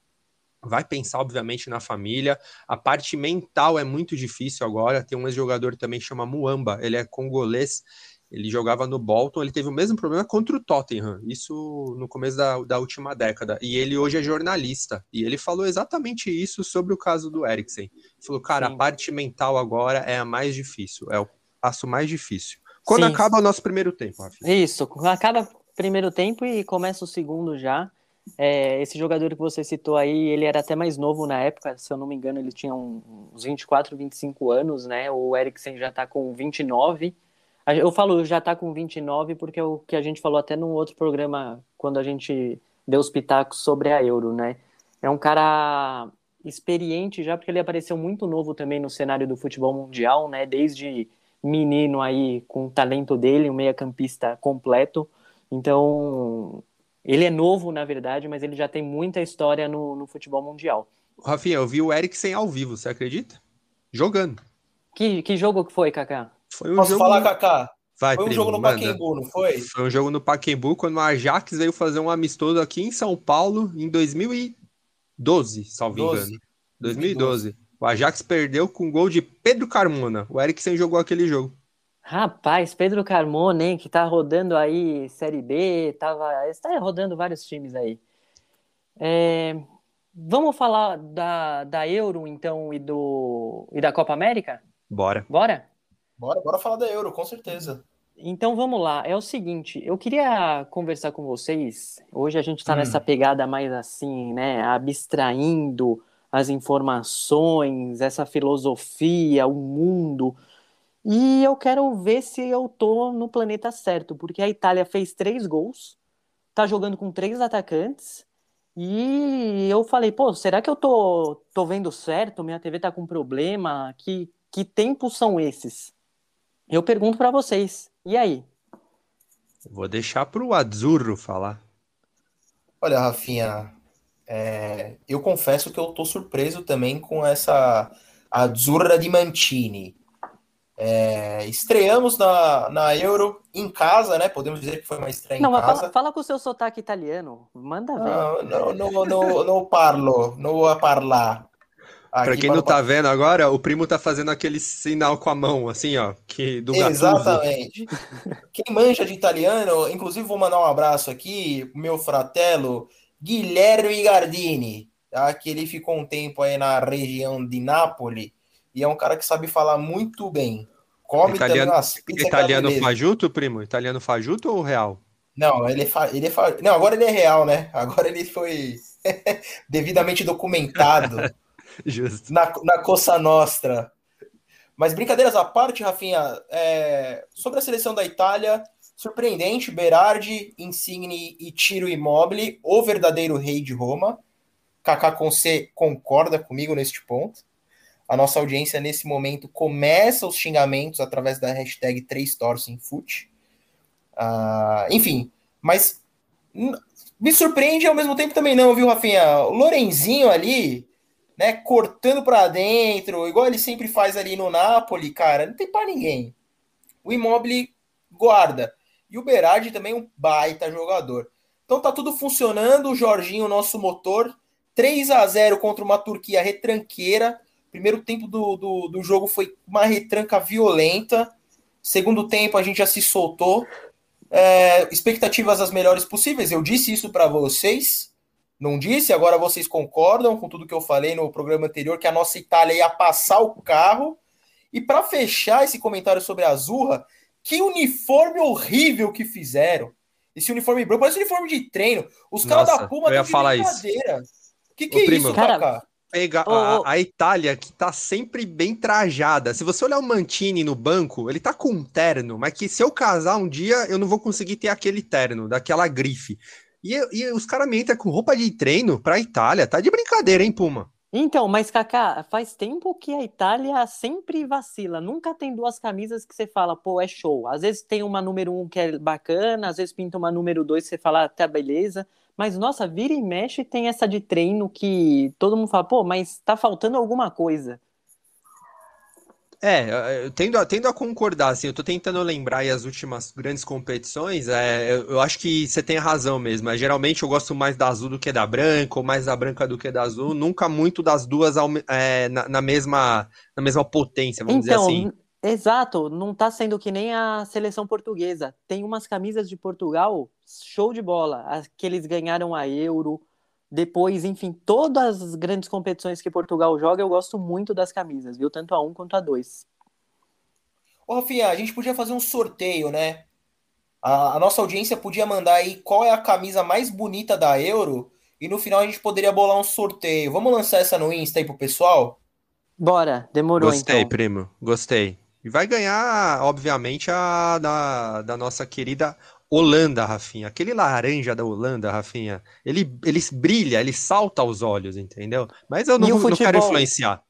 Vai pensar, obviamente, na família. A parte mental é muito difícil agora. Tem um ex-jogador também que chama Muamba, ele é congolês. Ele jogava no Bolton, ele teve o mesmo problema contra o Tottenham, isso no começo da, da última década. E ele hoje é jornalista. E ele falou exatamente isso sobre o caso do Eriksen. Ele falou, cara, Sim. a parte mental agora é a mais difícil, é o passo mais difícil. Quando Sim. acaba o nosso primeiro tempo, Rafinha. Isso, acaba o primeiro tempo e começa o segundo já. É, esse jogador que você citou aí, ele era até mais novo na época, se eu não me engano, ele tinha uns 24, 25 anos, né? O Eriksen já tá com 29. A- Eu falo já tá com 29 porque é o que a gente falou até num outro programa, quando a gente deu os pitacos sobre a Euro, né? É um cara experiente já, porque ele apareceu muito novo também no cenário do futebol mundial, né? Desde menino aí com o talento dele, um meia-campista completo. Então, ele é novo, na verdade, mas ele já tem muita história no, no futebol mundial. Rafinha, eu vi o Eriksen ao vivo, você acredita? Jogando. Que, que jogo que foi, Kaká? Foi um Posso jogo... falar, Kaká? Vai, Foi um primo, jogo no manda. Pacaembu, não foi? Foi um jogo no Pacaembu, quando o Ajax veio fazer um amistoso aqui em São Paulo em 2012, salvo 12. engano. 2012. O Ajax perdeu com gol de Pedro Carmona. O Eriksen jogou aquele jogo. Rapaz, Pedro Carmona, hein, que tá rodando aí Série B, tava, está rodando vários times aí. É, vamos falar da, da Euro, então, e, do, e da Copa América? Bora. Bora? Bora, bora falar da Euro, com certeza. Então vamos lá, é o seguinte, eu queria conversar com vocês. Hoje a gente está Hum. nessa pegada mais assim, né? Abstraindo as informações, essa filosofia, o mundo. E eu quero ver se eu tô no planeta certo, porque a Itália fez três gols, tá jogando com três atacantes, e eu falei, pô, será que eu tô, tô vendo certo? Minha TV tá com problema? Que, que tempos são esses? Eu pergunto para vocês, E aí? Vou deixar pro Azzurro falar. Olha, Rafinha, é, eu confesso que eu tô surpreso também com essa Azzurra di Mancini. É, estreamos na, na Euro em casa, né? Podemos dizer que foi uma estreia Não, em mas casa. fala, fala com o seu sotaque italiano. Manda ver. Não, não, não, não, não parlo, não vou falar. Pra Aqui quem para não tá vendo agora, o primo tá fazendo aquele sinal com a mão, assim, ó, que do. Exatamente. Quem manja de italiano, inclusive vou mandar um abraço aqui, pro meu fratelo Guilherme Gardini, tá? que ele ficou um tempo aí na região de Nápoles e é um cara que sabe falar muito bem. Come Italiano- Italiano fajuto, primo? Italiano fajuto ou real? Não, ele é, fa- ele é fa- Não, agora ele é real, né? Agora ele foi devidamente documentado. Na, na Coça Nostra. Mas brincadeiras à parte, Rafinha, é, sobre a seleção da Itália, surpreendente, Berardi, Insigne e Tiro Immobile, o verdadeiro rei de Roma. Kaká Conce concorda comigo neste ponto. A nossa audiência nesse momento começa os xingamentos através da hashtag 3torcemfute. Ah, enfim, mas me surpreende ao mesmo tempo também não, viu, Rafinha? O Lorenzinho ali, né, cortando para dentro, igual ele sempre faz ali no Napoli, cara, não tem para ninguém. O Immobile guarda. E o Berardi também é um baita jogador. Então tá tudo funcionando, o Jorginho, nosso motor, 3 a 0 contra uma Turquia retranqueira. Primeiro tempo do, do, do jogo foi uma retranca violenta. Segundo tempo a gente já se soltou. É, expectativas as melhores possíveis. Eu disse isso para vocês. Não disse, agora vocês concordam com tudo que eu falei no programa anterior, que a nossa Itália ia passar o carro. E para fechar esse comentário sobre a Azurra, que uniforme horrível que fizeram. Esse uniforme branco, parece uniforme de treino. Os caras da Puma eu ia falar isso. Que que Ô, é primo. isso, Cara, Pega Ô, a, ô. a Itália, que tá sempre bem trajada. Se você olhar o Mantini no banco, ele tá com um terno, mas que se eu casar um dia, eu não vou conseguir ter aquele terno, daquela grife. E, e os caras me entram com roupa de treino pra Itália. Tá de brincadeira, hein, Puma? Então, mas Kaká, faz tempo que a Itália sempre vacila. Nunca tem duas camisas que você fala, pô, é show. Às vezes tem uma número um que é bacana, às vezes pinta uma número dois que você fala, até beleza. Mas, nossa, vira e mexe tem essa de treino que todo mundo fala, pô, mas tá faltando alguma coisa. É, eu tendo a, tendo a concordar, assim, eu tô tentando lembrar aí as últimas grandes competições, é, eu, eu acho que você tem razão mesmo, é, geralmente eu gosto mais da azul do que da branca, ou mais da branca do que da azul, nunca muito das duas é, na, na mesma, na mesma potência, vamos dizer Então, assim. Exato, não tá sendo que nem a seleção portuguesa. Tem umas camisas de Portugal, show de bola. As que eles ganharam a Euro. Depois, enfim, todas as grandes competições que Portugal joga, eu gosto muito das camisas, viu? Tanto a um quanto a dois. Ô, Rafinha, a gente podia fazer um sorteio, né? A, a nossa audiência podia mandar aí qual é a camisa mais bonita da Euro e no final a gente poderia bolar um sorteio. Vamos lançar essa no Insta aí pro pessoal? Bora, demorou Gostei, então. primo, gostei. E vai ganhar, obviamente, a da, da nossa querida Holanda, Rafinha. Aquele laranja da Holanda, Rafinha, ele, ele brilha, ele salta aos olhos, entendeu? Mas eu não, vou- não quero futebol? influenciar.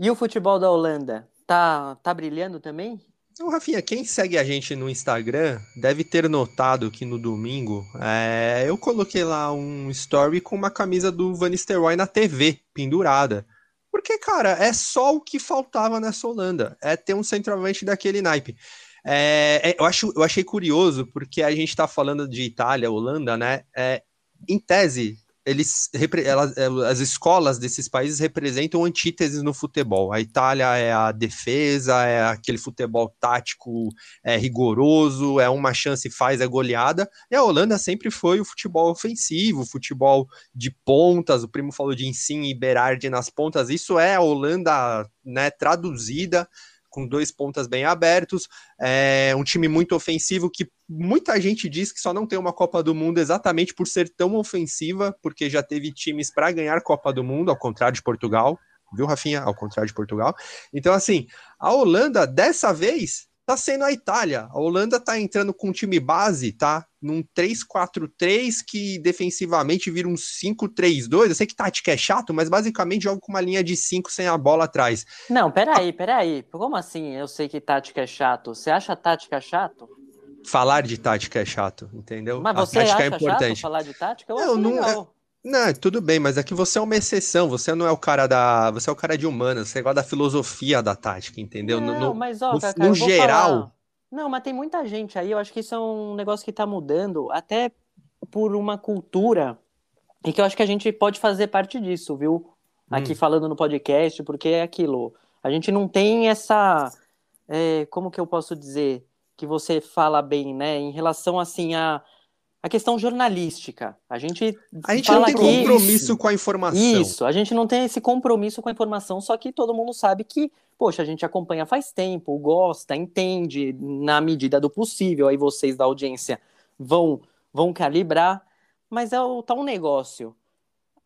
E o futebol da Holanda? Tá, tá brilhando também? Então, Rafinha, quem segue a gente no Instagram deve ter notado que no domingo é, eu coloquei lá um story com uma camisa do Van Nistelrooy na TV, pendurada. Porque, cara, é só o que faltava nessa Holanda, é ter um centroavante daquele naipe. É, é, eu, acho, eu achei curioso, porque a gente tá falando de Itália, Holanda, né? É, em tese, eles, elas- é, as escolas desses países representam antíteses no futebol. A Itália é a defesa, é aquele futebol tático é, rigoroso, é uma chance faz, é goleada. E a Holanda sempre foi o futebol ofensivo, futebol de pontas. O primo falou de Insigne e Berardi nas pontas. Isso é a Holanda né, traduzida com dois pontas bem abertos, é um time muito ofensivo que muita gente diz que só não tem uma Copa do Mundo exatamente por ser tão ofensiva, porque já teve times para ganhar Copa do Mundo, ao contrário de Portugal, viu, Rafinha? Ao contrário de Portugal. Então, assim, a Holanda, dessa vez, tá sendo a Itália. A Holanda tá entrando com um time base, tá? Num 3-4-3 que defensivamente vira um 5-3-2. Eu sei que tática é chato, mas basicamente joga com uma linha de 5 sem a bola atrás. Não, peraí, peraí. Como assim? Eu sei que tática é chato. Você acha tática chato? Falar de tática é chato, entendeu? Mas A você tática acha é importante. falar de tática? Eu Não, não legal. Não, tudo bem, mas aqui você é uma exceção, você não é o cara da. Você é o cara de humanas, você gosta da filosofia da tática, entendeu? Não, no- mas ó, no- Cacá, no geral- falar. Não, mas tem muita gente aí, eu acho que isso é um negócio que tá mudando, até por uma cultura, e que eu acho que a gente pode fazer parte disso, viu? Aqui Hum. falando no podcast, porque é aquilo. A gente não tem essa. é, como que eu posso dizer? Que você fala bem, né? Em relação, assim, a. A questão jornalística. A gente A gente não tem aqui- compromisso com a informação. Isso, a gente não tem esse compromisso com a informação, só que todo mundo sabe que, poxa, a gente acompanha faz tempo, gosta, entende na medida do possível. Aí vocês da audiência vão vão calibrar, mas é o tal negócio.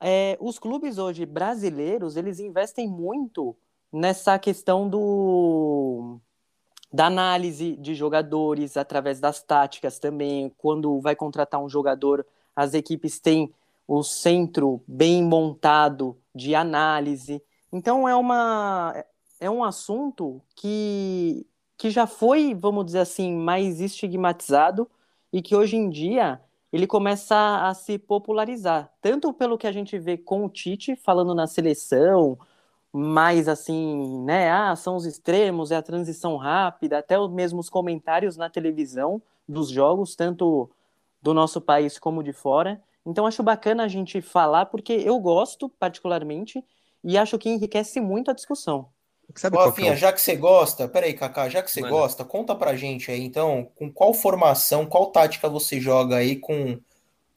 É, os clubes hoje brasileiros, eles investem muito nessa questão do da análise de jogadores através das táticas também. Quando vai contratar um jogador, as equipes têm o centro bem montado de análise. Então é uma é um assunto que que já foi, vamos dizer assim, mais estigmatizado e que hoje em dia ele começa a se popularizar, tanto pelo que a gente vê com o Tite falando na seleção, mais assim, né? Ah, são os extremos, é a transição rápida, até os mesmos comentários na televisão dos jogos, tanto do nosso país como de fora. Então acho bacana a gente falar, porque eu gosto particularmente e acho que enriquece muito a discussão. Sabe é já que você gosta, peraí, Kaká, já que você Manda. gosta, conta pra gente aí, então, com qual formação, qual tática você joga aí com,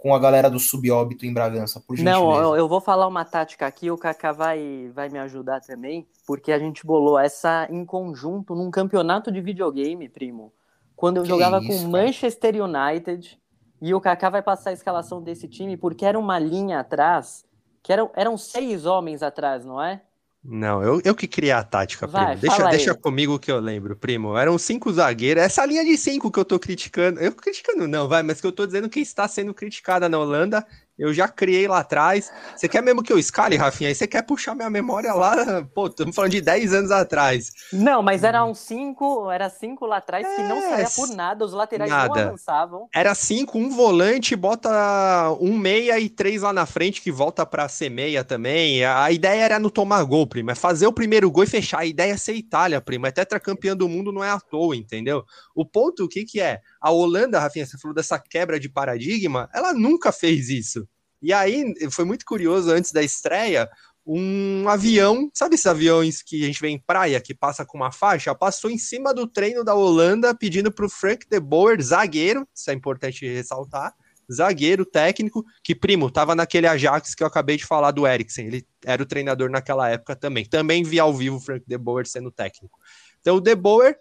com a galera do subóbito em Bragança, por gentileza? Não, eu, eu vou falar uma tática aqui, o Kaká vai, vai me ajudar também, porque a gente bolou essa em conjunto num campeonato de videogame, primo. Quando eu Que jogava isso, com. Manchester United, e o Kaká vai passar a escalação desse time, porque era uma linha atrás, que eram, eram seis homens atrás, não é? Não, eu, eu que criei a tática, Vai, primo. Deixa, deixa aí. comigo que eu lembro, primo. Eram cinco zagueiros. Essa linha de cinco que eu tô criticando. Eu criticando não, vai, mas que eu tô dizendo que está sendo criticada na Holanda. Eu já criei lá atrás. Você quer mesmo que eu escale, Rafinha? Aí você quer puxar minha memória lá? Pô, estamos falando de 10 anos atrás. Não, mas era um cinco, era cinco lá atrás que não É, saía por nada, os laterais não nada. avançavam. Era cinco, um volante, bota um meia e três lá na frente, que volta pra ser meia também. A ideia era não tomar gol, primo. É fazer o primeiro gol e fechar. A ideia é ser Itália, primo. É tetracampeã do mundo, não é à toa, entendeu? O ponto, o que que é? A Holanda, Rafinha, você falou dessa quebra de paradigma, ela nunca fez isso. E aí, foi muito curioso, antes da estreia, um avião, sabe esses aviões que a gente vê em praia, que passa com uma faixa? Passou em cima do treino da Holanda, pedindo para o Frank de Boer, zagueiro, isso é importante ressaltar, zagueiro técnico, que, primo, tava naquele Ajax que eu acabei de falar do Eriksen, ele era o treinador naquela época também. Também vi ao vivo o Frank de Boer sendo técnico. Então, o de Boer,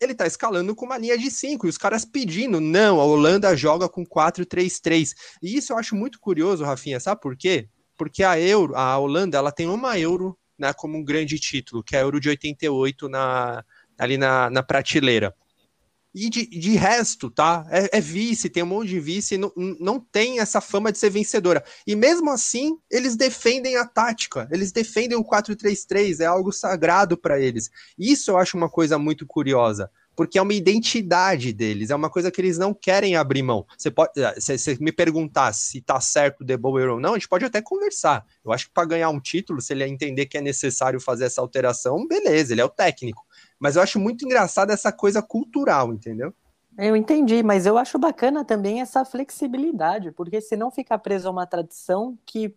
ele tá escalando com uma linha de 5, e os caras pedindo, não, a Holanda joga com 4-3-3. E isso eu acho muito curioso, Rafinha, sabe por quê? Porque a Euro, a Holanda, ela tem uma Euro né, como um grande título, que é a Euro de 88 na, ali na, na prateleira. E de, de resto, tá? É, é vice, tem um monte de vice, não, não tem essa fama de ser vencedora. E mesmo assim, eles defendem a tática, eles defendem o 4-3-3, é algo sagrado para eles. Isso eu acho uma coisa muito curiosa, porque é uma identidade deles, é uma coisa que eles não querem abrir mão. Você pode, se você me perguntar se tá certo o De Boer ou não, a gente pode até conversar. Eu acho que para ganhar um título, se ele entender que é necessário fazer essa alteração, beleza, ele é o técnico. Mas eu acho muito engraçado essa coisa cultural, entendeu? Eu entendi, mas eu acho bacana também essa flexibilidade, porque senão fica preso a uma tradição que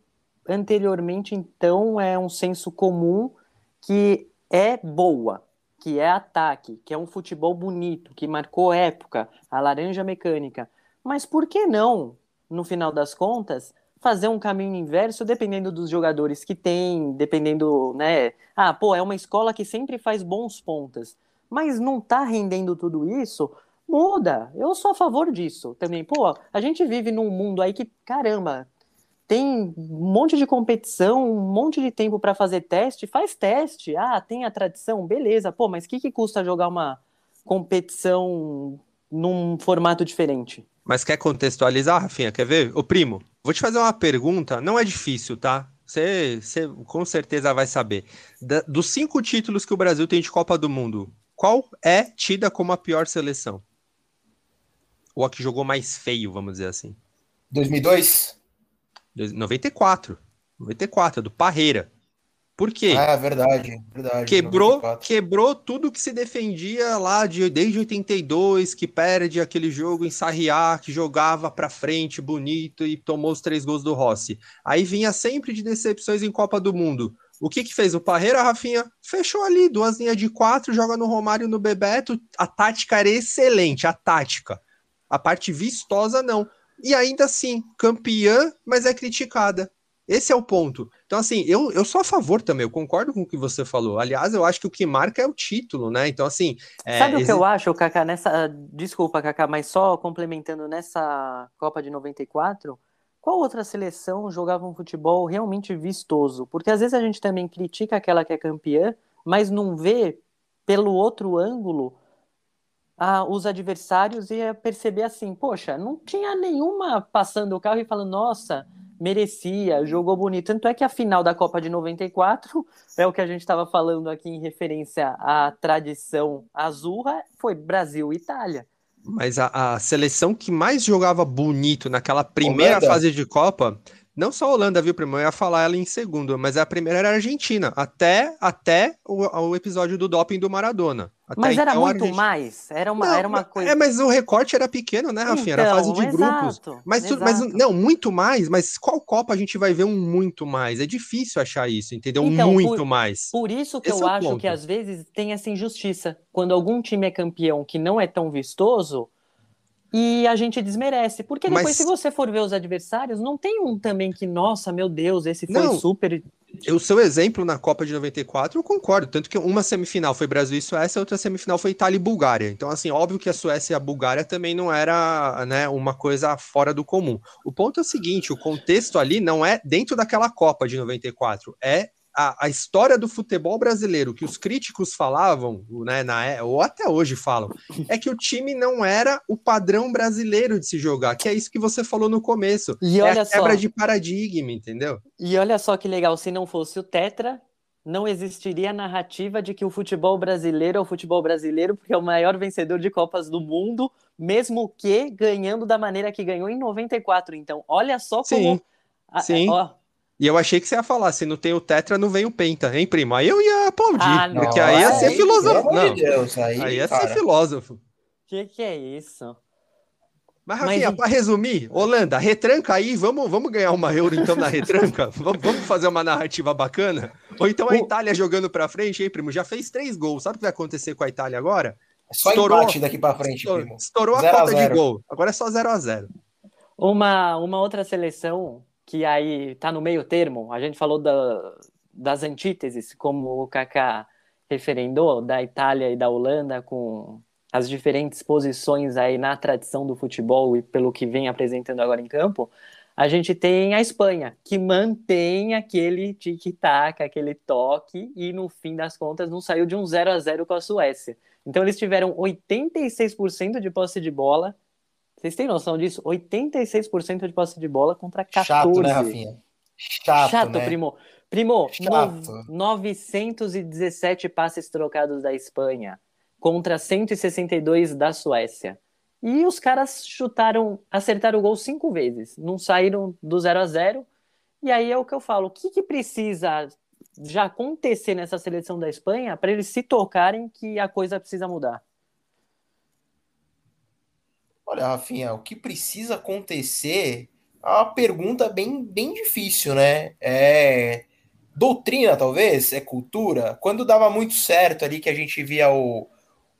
anteriormente, então, é um senso comum que é boa, que é ataque, que é um futebol bonito, que marcou época, a laranja mecânica. Mas por que não, no final das contas, fazer um caminho inverso dependendo dos jogadores que tem, dependendo, né? Ah, pô, é uma escola que sempre faz bons pontas, mas não tá rendendo tudo isso, muda. Eu sou a favor disso também. Pô, a gente vive num mundo aí que, caramba, tem um monte de competição, um monte de tempo para fazer teste, faz teste. Ah, tem a tradição, beleza. Pô, mas o que, que custa jogar uma competição num formato diferente? Mas quer contextualizar, Rafinha? Quer ver? Ô, primo, vou te fazer uma pergunta, não é difícil, tá? Você, você com certeza vai saber. Da, dos cinco títulos que o Brasil tem de Copa do Mundo, qual é tida como a pior seleção? Ou a que jogou mais feio, vamos dizer assim? 2002? 94. 94, do Parreira. Por quê? Ah, é verdade, verdade. Quebrou, 94. quebrou tudo que se defendia lá de, desde 82, que perde aquele jogo em Sarriá, que jogava pra frente bonito e tomou os três gols do Rossi. Aí vinha sempre de decepções em Copa do Mundo. O que que fez o Parreira, Rafinha? Fechou ali, duas linhas de quatro, joga no Romário e no Bebeto. A tática era excelente, a tática. A parte vistosa, não. E ainda assim, campeã, mas é criticada. Esse é o ponto. Então, assim, eu, eu sou a favor também, eu concordo com o que você falou. Aliás, eu acho que o que marca é o título, né? Então, assim. é, Sabe o que eu acho, Kaká, nessa. Desculpa, Kaká, mas só complementando nessa Copa de 94, qual outra seleção jogava um futebol realmente vistoso? Porque às vezes a gente também critica aquela que é campeã, mas não vê pelo outro ângulo ah, os adversários e ia perceber assim, poxa, não tinha nenhuma passando o carro e falando, nossa, merecia, jogou bonito. Tanto é que a final da Copa de 94 é o que a gente estava falando aqui em referência à tradição azurra, foi Brasil e Itália. Mas a, a seleção que mais jogava bonito naquela primeira Holanda. fase de Copa, não só a Holanda, viu, primo? Eu ia falar ela em segundo, mas a primeira era a Argentina, até, até o, o episódio do doping do Maradona. Até Mas era então, a muito Argentina- mais, era uma, Não, era uma coisa. É, mas o recorte era pequeno, né, Rafinha? era a fase de Então, grupos. exato, Mas, tu- mas exato. não, muito mais, mas qual Copa a gente vai ver um muito mais? É difícil achar isso, entendeu? Um Então, muito por- mais. Por isso que Esse eu é acho ponto. que às vezes tem essa injustiça. Quando algum time é campeão que não é tão vistoso e a gente desmerece. Porque depois, Mas- se você for ver os adversários, não tem um também que, nossa, meu Deus, esse foi Não. super. O seu exemplo na Copa de 94, eu concordo. Tanto que uma semifinal foi Brasil e Suécia, a outra semifinal foi Itália e Bulgária. Então, assim, óbvio que a Suécia e a Bulgária também não era né, uma coisa fora do comum. O ponto é o seguinte: o contexto ali não é dentro daquela Copa de 94, é a, a história do futebol brasileiro que os críticos falavam, né, na, é- ou até hoje falam, é que o time não era o padrão brasileiro de se jogar, que é isso que você falou no começo. E é olha a quebra só. de paradigma, entendeu? E olha só que legal, se não fosse o Tetra, não existiria a narrativa de que o futebol brasileiro é o futebol brasileiro, porque é o maior vencedor de Copas do Mundo, mesmo que ganhando da maneira que ganhou em 94. Então, olha só como. Sim, a- sim. ó, E eu achei que você ia falar, se não tem o Tetra, não vem o Penta, hein, primo? Aí eu ia aplaudir, Ah, não. porque aí ia ser filósofo. Não, Deus, aí, aí ia cara. ser filósofo. que que é isso? Mas, Mas Rafinha, e- para resumir, Holanda, retranca aí, vamos, vamos ganhar uma euro então na retranca? vamos, vamos fazer uma narrativa bacana? Ou então a O- Itália jogando pra frente, hein, primo? Já fez três gols, sabe o que vai acontecer com a Itália agora? É Só Estourou. empate daqui pra frente, Estourou, primo. estourou a Zero a falta de gol, agora é só 0 a 0 Uma, uma outra seleção que aí tá no meio termo, a gente falou da, das antíteses, como o Kaká referendou, da Itália e da Holanda, com as diferentes posições aí na tradição do futebol e pelo que vem apresentando agora em campo, a gente tem a Espanha, que mantém aquele tic-tac, aquele toque, e no fim das contas não saiu de um 0 a 0 com a Suécia. Então eles tiveram 86% de posse de bola. Vocês têm noção disso? 86% de posse de bola contra 14. Chato, né, Rafinha? Chato, Chato, né? primo. Primo, Chato. no- 917 passes trocados da Espanha contra 162 da Suécia. E os caras chutaram, acertaram o gol cinco vezes, não saíram do 0 a 0 E aí é o que eu falo, o que, que precisa já acontecer nessa seleção da Espanha para eles se tocarem que a coisa precisa mudar? Olha, Rafinha, o que precisa acontecer é uma pergunta bem, bem difícil, né? É doutrina, talvez? É cultura? Quando dava muito certo ali que a gente via o,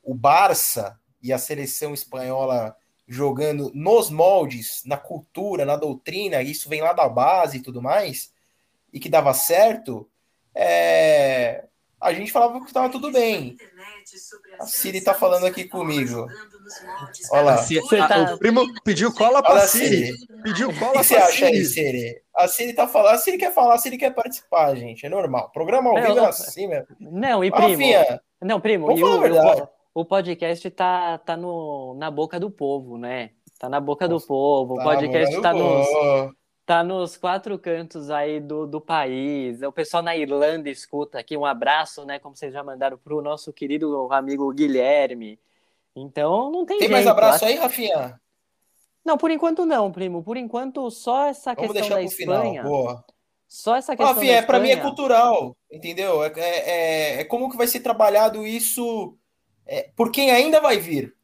o Barça e a seleção espanhola jogando nos moldes, na cultura, na doutrina, isso vem lá da base e tudo mais, e que dava certo, é, a gente falava que estava tudo bem. A Siri tá falando aqui comigo. Olha lá. Tá- O primo pediu cola pra Olha a Siri. Siri. Pediu O cola que você pra acha aí, Siri. Siri? A Siri tá falando, a Siri quer falar, a Siri quer participar, gente. É normal. Programa ao vivo é assim, meu. Não, e primo, Rafinha, Não, primo, e o, o, podcast tá, tá no, na boca do povo, né? Tá na boca do povo. O tá, podcast tá nos. Tá nos quatro cantos aí do, do país. O pessoal na Irlanda escuta aqui. Um abraço, né? Como vocês já mandaram pro nosso querido amigo Guilherme. Então, não tem Tem mais jeito, abraço acho- aí, Rafinha? Não, por enquanto não, primo. Por enquanto, só essa Vamos questão deixar da pro final. Espanha. Boa. Só essa questão Rafi, da é, pra mim é Espanha. cultural, entendeu? É, é, é- é como que vai ser trabalhado isso é, por quem ainda vai vir.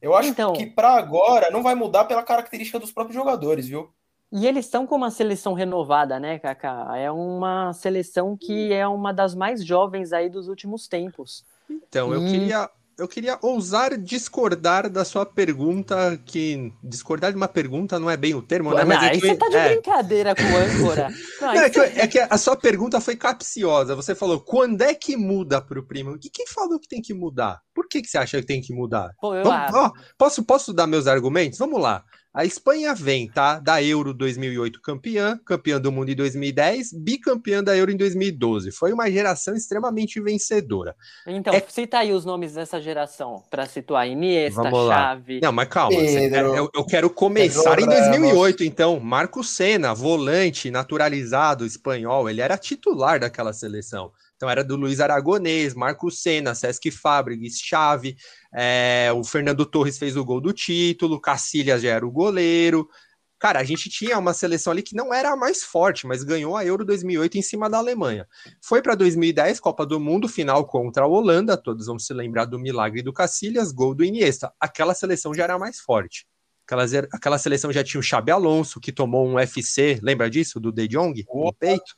Eu acho Então. que pra agora não vai mudar pela característica dos próprios jogadores, viu? E eles estão com uma seleção renovada, né, Kaká? É uma seleção que é uma das mais jovens aí dos últimos tempos. Então, eu E- queria, eu queria ousar discordar da sua pergunta, que discordar de uma pergunta não é bem o termo, né? Não, Mas é aí que, você tá de é, brincadeira com o âncora. Não, Não, é, que, é que a sua pergunta foi capciosa. Você falou, quando é que muda pro primo? E quem falou que tem que mudar? Por que, que você acha que tem que mudar? Pô, eu, Vamos- ó, posso, posso dar meus argumentos? Vamos lá. A Espanha vem, tá? Da Euro 2008 campeã, campeã do mundo em 2010, bicampeã da Euro em 2012. Foi uma geração extremamente vencedora. então, é- cita aí os nomes dessa geração, pra situar. Iniesta, Vamos lá. Xavi. Não, mas calma. Pedro. eu, eu quero começar Pedro em 2008, então. Marco Senna, volante, naturalizado espanhol, ele era titular daquela seleção. Então era do Luiz Aragonês, Marco Senna, Sesc Fábricas, Xavi, é, o Fernando Torres fez o gol do título, Cacilhas já era o goleiro. Cara, a gente tinha uma seleção ali que não era a mais forte, mas ganhou a Euro 2008 em cima da Alemanha. Foi para 2010, Copa do Mundo, final contra a Holanda. Todos vão se lembrar do milagre do Cacilhas, gol do Iniesta. Aquela seleção já era mais forte. Aquela, ze- aquela seleção já tinha o Xabi Alonso, que tomou um UFC, lembra disso? Do De Jong, no peito.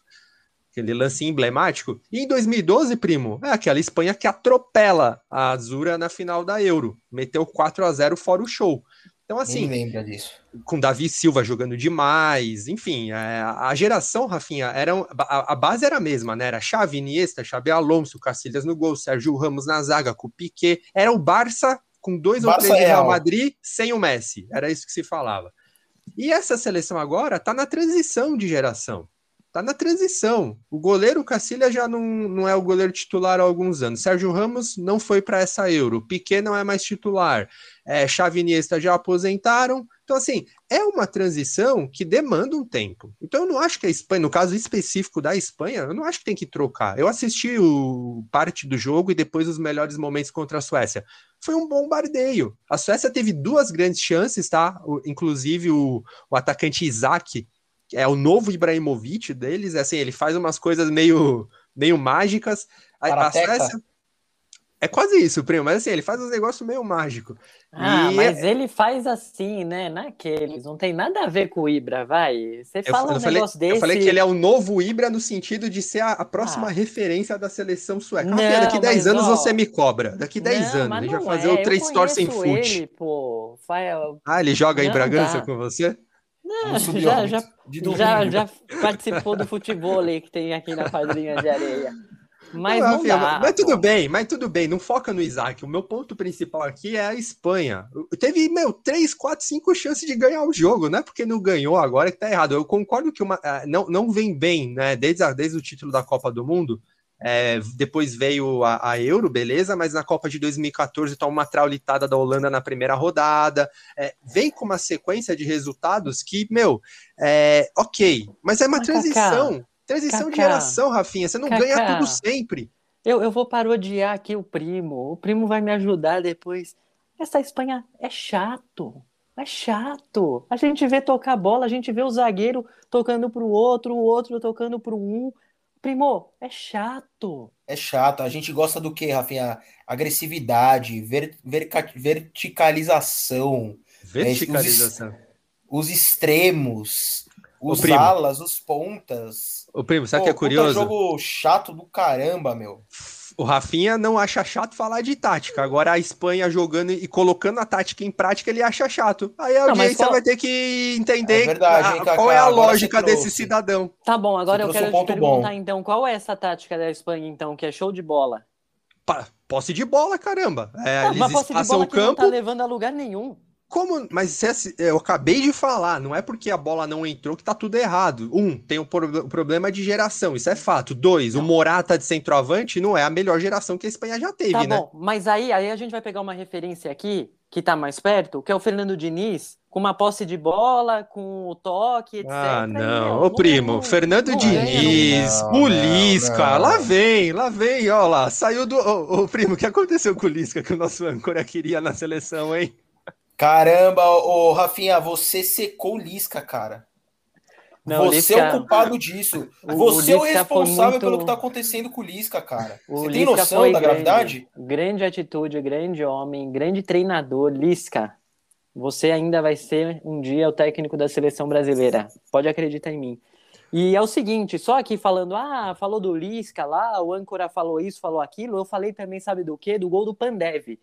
Aquele lance emblemático. E em 2012, primo, é aquela Espanha que atropela a Azura na final da Euro. Meteu 4 a 0 fora o show. Então, assim, Nem lembra disso. com Davi Silva jogando demais, enfim, é, a geração, Rafinha, era, a, a base era a mesma, né? Era Xavi, Iniesta, Xabi Alonso, Cacilhas no gol, Sérgio Ramos na zaga, com o Piquet. Era o Barça com dois ou três Real real. Madrid sem o Messi. Era isso que se falava. E essa seleção agora tá na transição de geração. Tá na transição. O goleiro Cacilhas já não, não é o goleiro titular há alguns anos. Sérgio Ramos não foi para essa Euro. Piquet não é mais titular. É, já aposentaram. Então, assim, é uma transição que demanda um tempo. Então, eu não acho que a Espanha, no caso específico da Espanha, eu não acho que tem que trocar. Eu assisti o parte do jogo e depois os melhores momentos contra a Suécia. Foi um bombardeio. A Suécia teve duas grandes chances, tá? O- inclusive o, o atacante Isaac, é o novo Ibrahimovic deles, assim, ele faz umas coisas meio, meio mágicas. A, a Karateca? Suécia. É quase isso, primo, mas assim, ele faz uns negócios meio mágicos. Ah, E- mas ele faz assim, né? Naqueles. Não tem nada a ver com o Ibra, vai. Você Eu, fala eu um falei, negócio desse. eu falei que ele é o novo Ibra no sentido de ser a, a próxima Ah. referência da seleção sueca. Não, Rafinha, daqui 10 mas, anos ó, você me cobra. Daqui 10 Não, anos. Ele vai não fazer é, o eu Três Torcem conheço Fute. Ele, pô. Ah, ele joga em Não Bragança dá. com você? Não, No sub-11, já, já, já, já participou do futebol aí que tem aqui na quadrinha de areia. Mas não, Rafinha, dá. mas tudo bem, mas tudo bem. Não foca no Isaac. O meu ponto principal aqui é a Espanha. Teve, meu, 3, 4, 5 chances de ganhar o jogo. Não é porque não ganhou agora que tá errado. Eu concordo que uma, ah, não, não vem bem, né? Desde, a- desde o título da Copa do Mundo. É, depois veio a, a Euro, beleza, mas na Copa de 2014 toma uma traulitada da Holanda na primeira rodada. É, vem com uma sequência de resultados que, meu, é, ok, mas é uma Mas, transição. Transição de Kaká, geração, Rafinha. Você não Kaká. ganha tudo sempre. Eu, eu vou parodiar aqui o primo. O primo vai me ajudar depois. Essa Espanha é chato. É chato. A gente vê tocar bola, a gente vê o zagueiro tocando pro outro, o outro tocando pro um. Primo, é chato. É chato. A gente gosta do quê, Rafinha? Agressividade, ver- verca- verticalização, Verticalização. os extremos, Ô, os primo. alas, os pontas. Ô, primo, sabe o que é curioso? jogo chato do caramba, meu. O Rafinha não acha chato falar de tática. Agora a Espanha jogando e colocando a tática em prática, ele acha chato. Aí a Não, audiência qual- vai ter que entender É verdade, hein, qual é a lógica desse cidadão. Tá bom, agora eu quero um te ponto perguntar bom. então, qual é essa tática da Espanha então, que é show de bola? Pa- Posse de bola, caramba. É, Ah, eles mas posse de bola o que não campo. tá levando a lugar nenhum. Como? Mas se esse- eu acabei de falar, não é porque a bola não entrou que tá tudo errado. Um, tem o pro- o problema de geração, isso é fato. Dois, o Morata de centroavante não é a melhor geração que a Espanha já teve, Tá né? bom, mas aí, aí a gente vai pegar uma referência aqui, que tá mais perto, que é o Fernando Diniz, com uma posse de bola, com o toque, etc. Ah, não. Ô, primo, não- Fernando não ganha, Diniz, não, o não, Lisca, não. lá vem, lá vem, ó lá, saiu do... Ô, ô, primo, o que aconteceu com o Lisca que o nosso âncora queria na seleção, hein? Caramba, ô Rafinha, você secou o Lisca, cara. Não, o você Lisca- é o culpado disso. O- você é o o Lisca foi responsável muito- pelo que tá acontecendo com o Lisca, cara. O Você tem Lisca noção foi da grande. gravidade? Grande atitude, grande homem, grande treinador, Lisca. Você ainda vai ser um dia o técnico da seleção brasileira. Pode acreditar em mim. E é o seguinte, só aqui falando, ah, falou do Lisca lá, o âncora falou isso, falou aquilo, eu falei também, sabe do quê? Do gol do Pandev.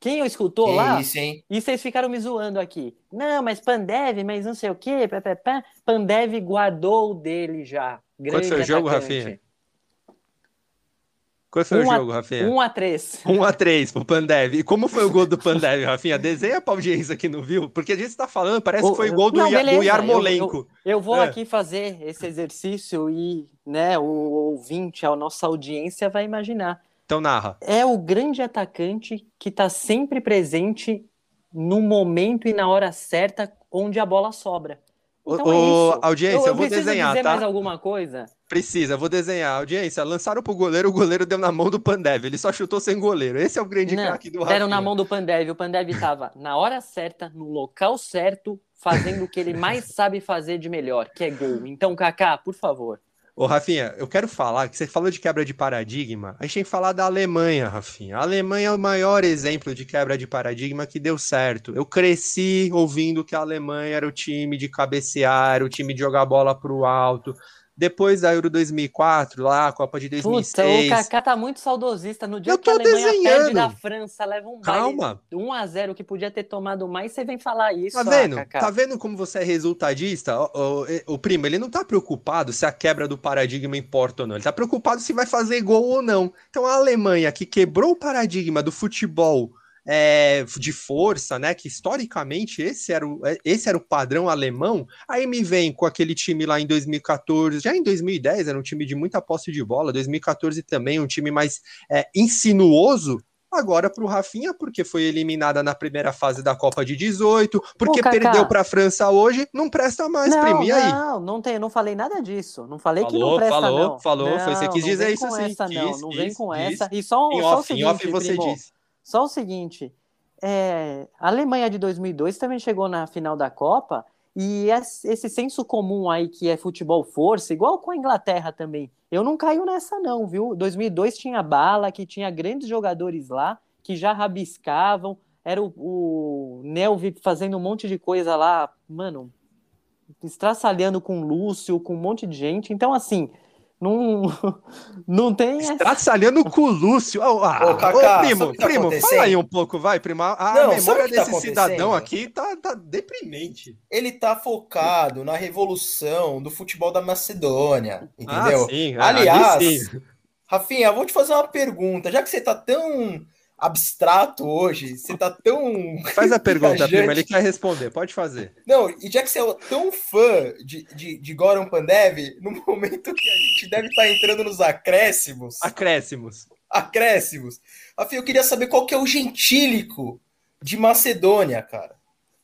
Quem eu escutou Que lá, isso, hein? e vocês ficaram me zoando aqui. Não, mas Pandev, mas não sei o quê, pá, pá, pá. Pandev guardou o dele já. Grande foi o jogo. Rafinha? Qual foi Um o a- jogo, Rafinha? 1 a 3 1x3 pro Pandev. E como foi o gol do Pandev, Rafinha? Desenha pra audiência que não viu, porque a gente tá falando, parece O- que foi gol do, Não, Ia- do Yarmolenko. Eu vou É. aqui fazer esse exercício e né, o ouvinte, a nossa audiência vai imaginar. Então narra. É o grande atacante que está sempre presente no momento e na hora certa onde a bola sobra. Então ô, é isso. audiência, eu vou preciso desenhar, dizer tá? mais alguma coisa? Precisa, vou desenhar. Audiência, lançaram pro goleiro, o goleiro deu na mão do Pandev. Ele só chutou sem goleiro. Esse é o grande Não, craque do Rafinha. deram na mão do Pandev. O Pandev estava na hora certa, no local certo, fazendo o que ele mais sabe fazer de melhor, que é gol. Então, Kaká, por favor. Ô, Rafinha, eu quero falar que você falou de quebra de paradigma. A gente tem que falar da Alemanha, Rafinha. A Alemanha é o maior exemplo de quebra de paradigma que deu certo. Eu cresci ouvindo que a Alemanha era o time de cabecear, o time de jogar bola pro alto. Depois da Euro 2004, lá, a Copa de Puta, 2006. o Kaká tá muito saudosista. No dia Eu que a Alemanha desenhando. perde da França, leva um Calma. baile 1 a 0 que podia ter tomado mais, você vem falar isso, Tá ah, vendo? Kaká. Tá vendo como você é resultadista? O, o- o primo, ele não tá preocupado se a quebra do paradigma importa ou não. Ele tá preocupado se vai fazer gol ou não. Então a Alemanha, que quebrou o paradigma do futebol é, de força, né? Que historicamente esse era, o, é, esse era o padrão alemão. Aí me vem com aquele time lá em 2014, já em 2010 era um time de muita posse de bola, 2014 também um time mais é, insinuoso. Agora para o Rafinha, porque foi eliminada na primeira fase da Copa de 18, porque Ô, perdeu para a França hoje, não presta mais, não. E aí? não, não tem, não falei nada disso. Não falei que Falou, não presta, falou, não. falou, não, foi, você quis não dizer isso com sim. Essa, não, Quis, não vem com quis. essa. E só, o off, em seguinte, off você primo, disse. Só o seguinte, é, a Alemanha de 2002 também chegou na final da Copa e es- esse senso comum aí que é futebol força, igual com a Inglaterra também, eu não caio nessa não, viu? 2002 tinha bala, que tinha grandes jogadores lá que já rabiscavam, era o, o Nelvi fazendo um monte de coisa lá, mano, estraçalhando com o Lúcio, com um monte de gente. Então, assim, não, não tem Estraçalhando com o Lúcio. Ah, ah, Ô, Kaká, ô, primo, tá primo, fala aí um pouco, vai, primo. A a Não, memória tá desse cidadão aqui tá, tá deprimente. Ele tá focado na revolução do futebol da Macedônia, Ah, entendeu? sim, é, Aliás, ali sim. Rafinha, eu vou te fazer uma pergunta. Já que você tá tão abstrato hoje, você tá tão. Faz a pergunta, primo, ele quer responder, pode fazer. Não, e já que você é tão fã de, de, de Goran Pandev, no momento que a gente deve estar entrando nos acréscimos, Acréscimos. acréscimos, Rafinha, eu queria saber qual que é o gentílico de Macedônia, cara.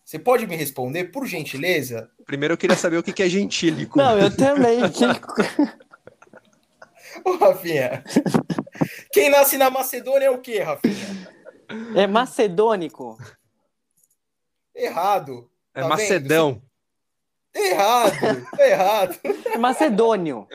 Você pode me responder, por gentileza? Primeiro eu queria saber o que que é gentílico. Não, eu também. Ô, Rafinha, quem nasce na Macedônia é o quê, Rafinha? É macedônico. Errado. É tá Macedão. Errado, errado. É macedônio.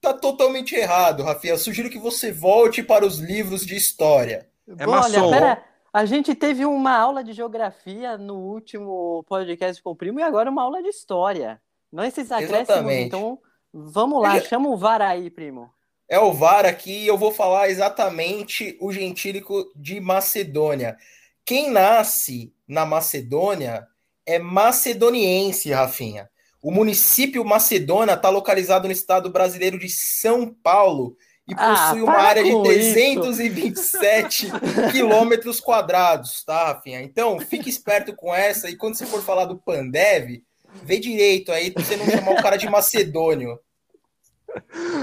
Tá totalmente errado, Rafinha. Eu sugiro que você volte para os livros de história. É Olha, maçom. pera, a gente teve uma aula de geografia no último podcast com o primo e agora uma aula de história. Não esses acréscimos, Exatamente. então vamos lá, Ele- chama o VAR aí, primo. É o VAR aqui e eu vou falar exatamente o gentílico de Macedônia. Quem nasce na Macedônia é macedoniense, Rafinha. O município Macedônia está localizado no estado brasileiro de São Paulo e Ah, possui uma para área de com 327 quilômetros quadrados, tá, Rafinha? Então, fique esperto com essa e quando você for falar do Pandev, vê direito aí pra você não chamar o cara de macedônio.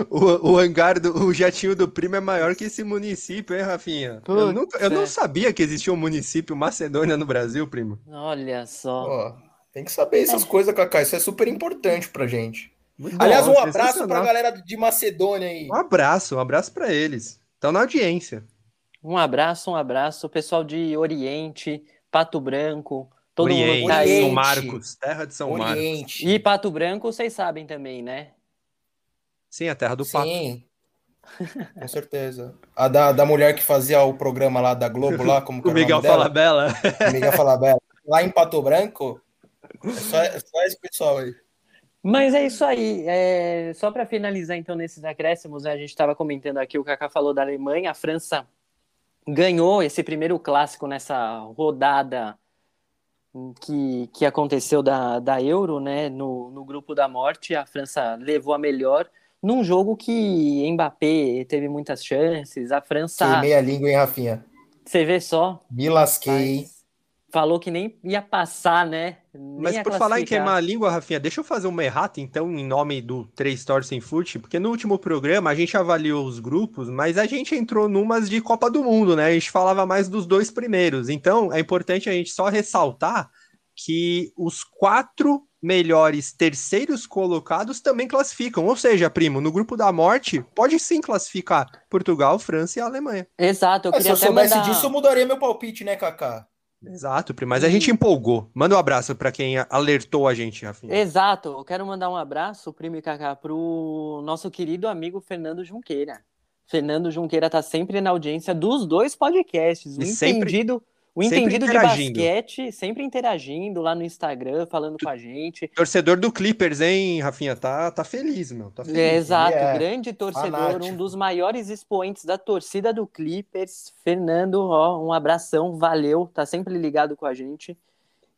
O, o hangar, do, o jatinho do primo é maior que esse município, hein, Rafinha? Eu, Putz, nunca, eu não é. sabia que existia um município Macedônia no Brasil, primo. Olha só. Ó, tem que saber essas coisas, Cacá. Isso é super importante pra gente. Muito Aliás, bom, um abraço pra galera de Macedônia aí. Um abraço, um abraço pra eles. Estão na audiência. Um abraço, um abraço, pessoal de Oriente, Pato Branco, todo Oriente, mundo tá aí. São Marcos, terra de São Marcos. Oriente. E Pato Branco, vocês sabem também, né? Sim, a terra do pato. Sim. Com certeza. A da, da mulher que fazia o programa lá da Globo, lá, como que O era Miguel nome dela? fala bela. O Miguel Falabella. Lá em Pato Branco, é só, é só esse pessoal aí. Mas é isso aí. É, Só para finalizar, então, nesses acréscimos, né, a gente estava comentando aqui, o Kaká falou da Alemanha, a França ganhou esse primeiro clássico nessa rodada que, que aconteceu da, da Euro, né, no, no grupo da morte, a França levou a melhor num jogo que Mbappé teve muitas chances, a França, Queimei a língua, hein, Rafinha? você vê só, Me lasquei. mas falou que nem ia passar, né? Nem Mas por falar em queimar a língua, Rafinha, deixa eu fazer uma errata, então, em nome do Três Torcem Fute, porque no último programa a gente avaliou os grupos, mas a gente entrou numas de Copa do Mundo, né? A gente falava mais dos dois primeiros. Então, é importante a gente só ressaltar que os quatro melhores terceiros colocados também classificam. Ou seja, primo, no grupo da morte, pode sim classificar Portugal, França e Alemanha. Exato, eu se queria eu até soubesse mandar... disso, eu mudaria meu palpite, né, Kaká? Exato, primo. Mas a gente empolgou. Manda um abraço para quem alertou a gente, Rafinha. Exato, eu quero mandar um abraço, primo e Kaká, pro nosso querido amigo Fernando Junqueira. Fernando Junqueira tá sempre na audiência dos dois podcasts. O E sempre- entendido, o entendido de interagindo. basquete, sempre interagindo lá no Instagram, falando com a gente. Torcedor do Clippers, hein, Rafinha? Tá, tá feliz, meu. Tá feliz. É, exato, é grande torcedor, fanático. um dos maiores expoentes da torcida do Clippers. Fernando, ó, um abração, valeu, tá sempre ligado com a gente.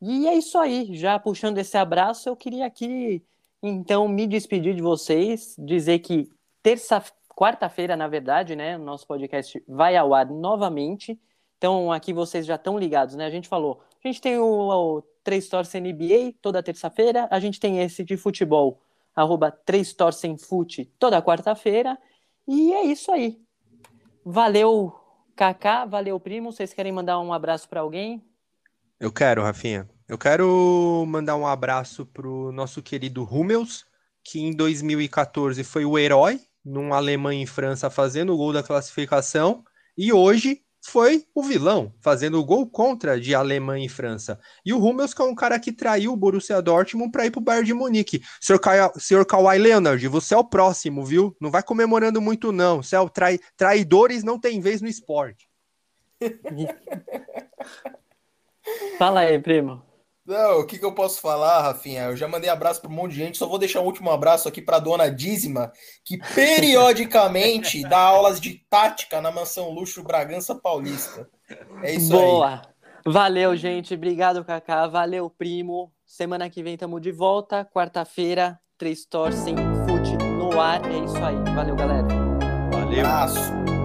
E é isso aí, já puxando esse abraço, eu queria aqui, então, me despedir de vocês, dizer que terça, quarta-feira, na verdade, né, o nosso podcast vai ao ar novamente. Então, aqui vocês já estão ligados, né? A gente falou, a gente tem o, o Três Torce NBA toda terça-feira, a gente tem esse de futebol arroba 3 Torcem Fute toda quarta-feira. E é isso aí. Valeu, Kaká, valeu, primo. Vocês querem mandar um abraço para alguém? Eu quero, Rafinha. Eu quero mandar um abraço pro nosso querido Hummels, que em 2014 foi o herói num Alemanha e França fazendo o gol da classificação, e hoje foi o vilão, fazendo o gol contra de Alemanha e França. E o Hummels que é um cara que traiu o Borussia Dortmund para ir pro Bayern de Munique. Senhor, Ka Senhor Kawhi Leonard, você é o próximo, viu? Não vai comemorando muito não. Você é o trai traidores não tem vez no esporte. Fala aí, primo. Não, o que, que eu posso falar, Rafinha? Eu já mandei abraço para um monte de gente, só vou deixar um último abraço aqui para dona Dízima, que periodicamente dá aulas de tática na mansão Luxo Bragança Paulista. É isso aí. Boa. Valeu, gente. Obrigado, Kaká. Valeu, primo. Semana que vem tamo de volta. Quarta-feira, Três Torcem Fute no ar. É isso aí. Valeu, galera. Valeu. Abraço.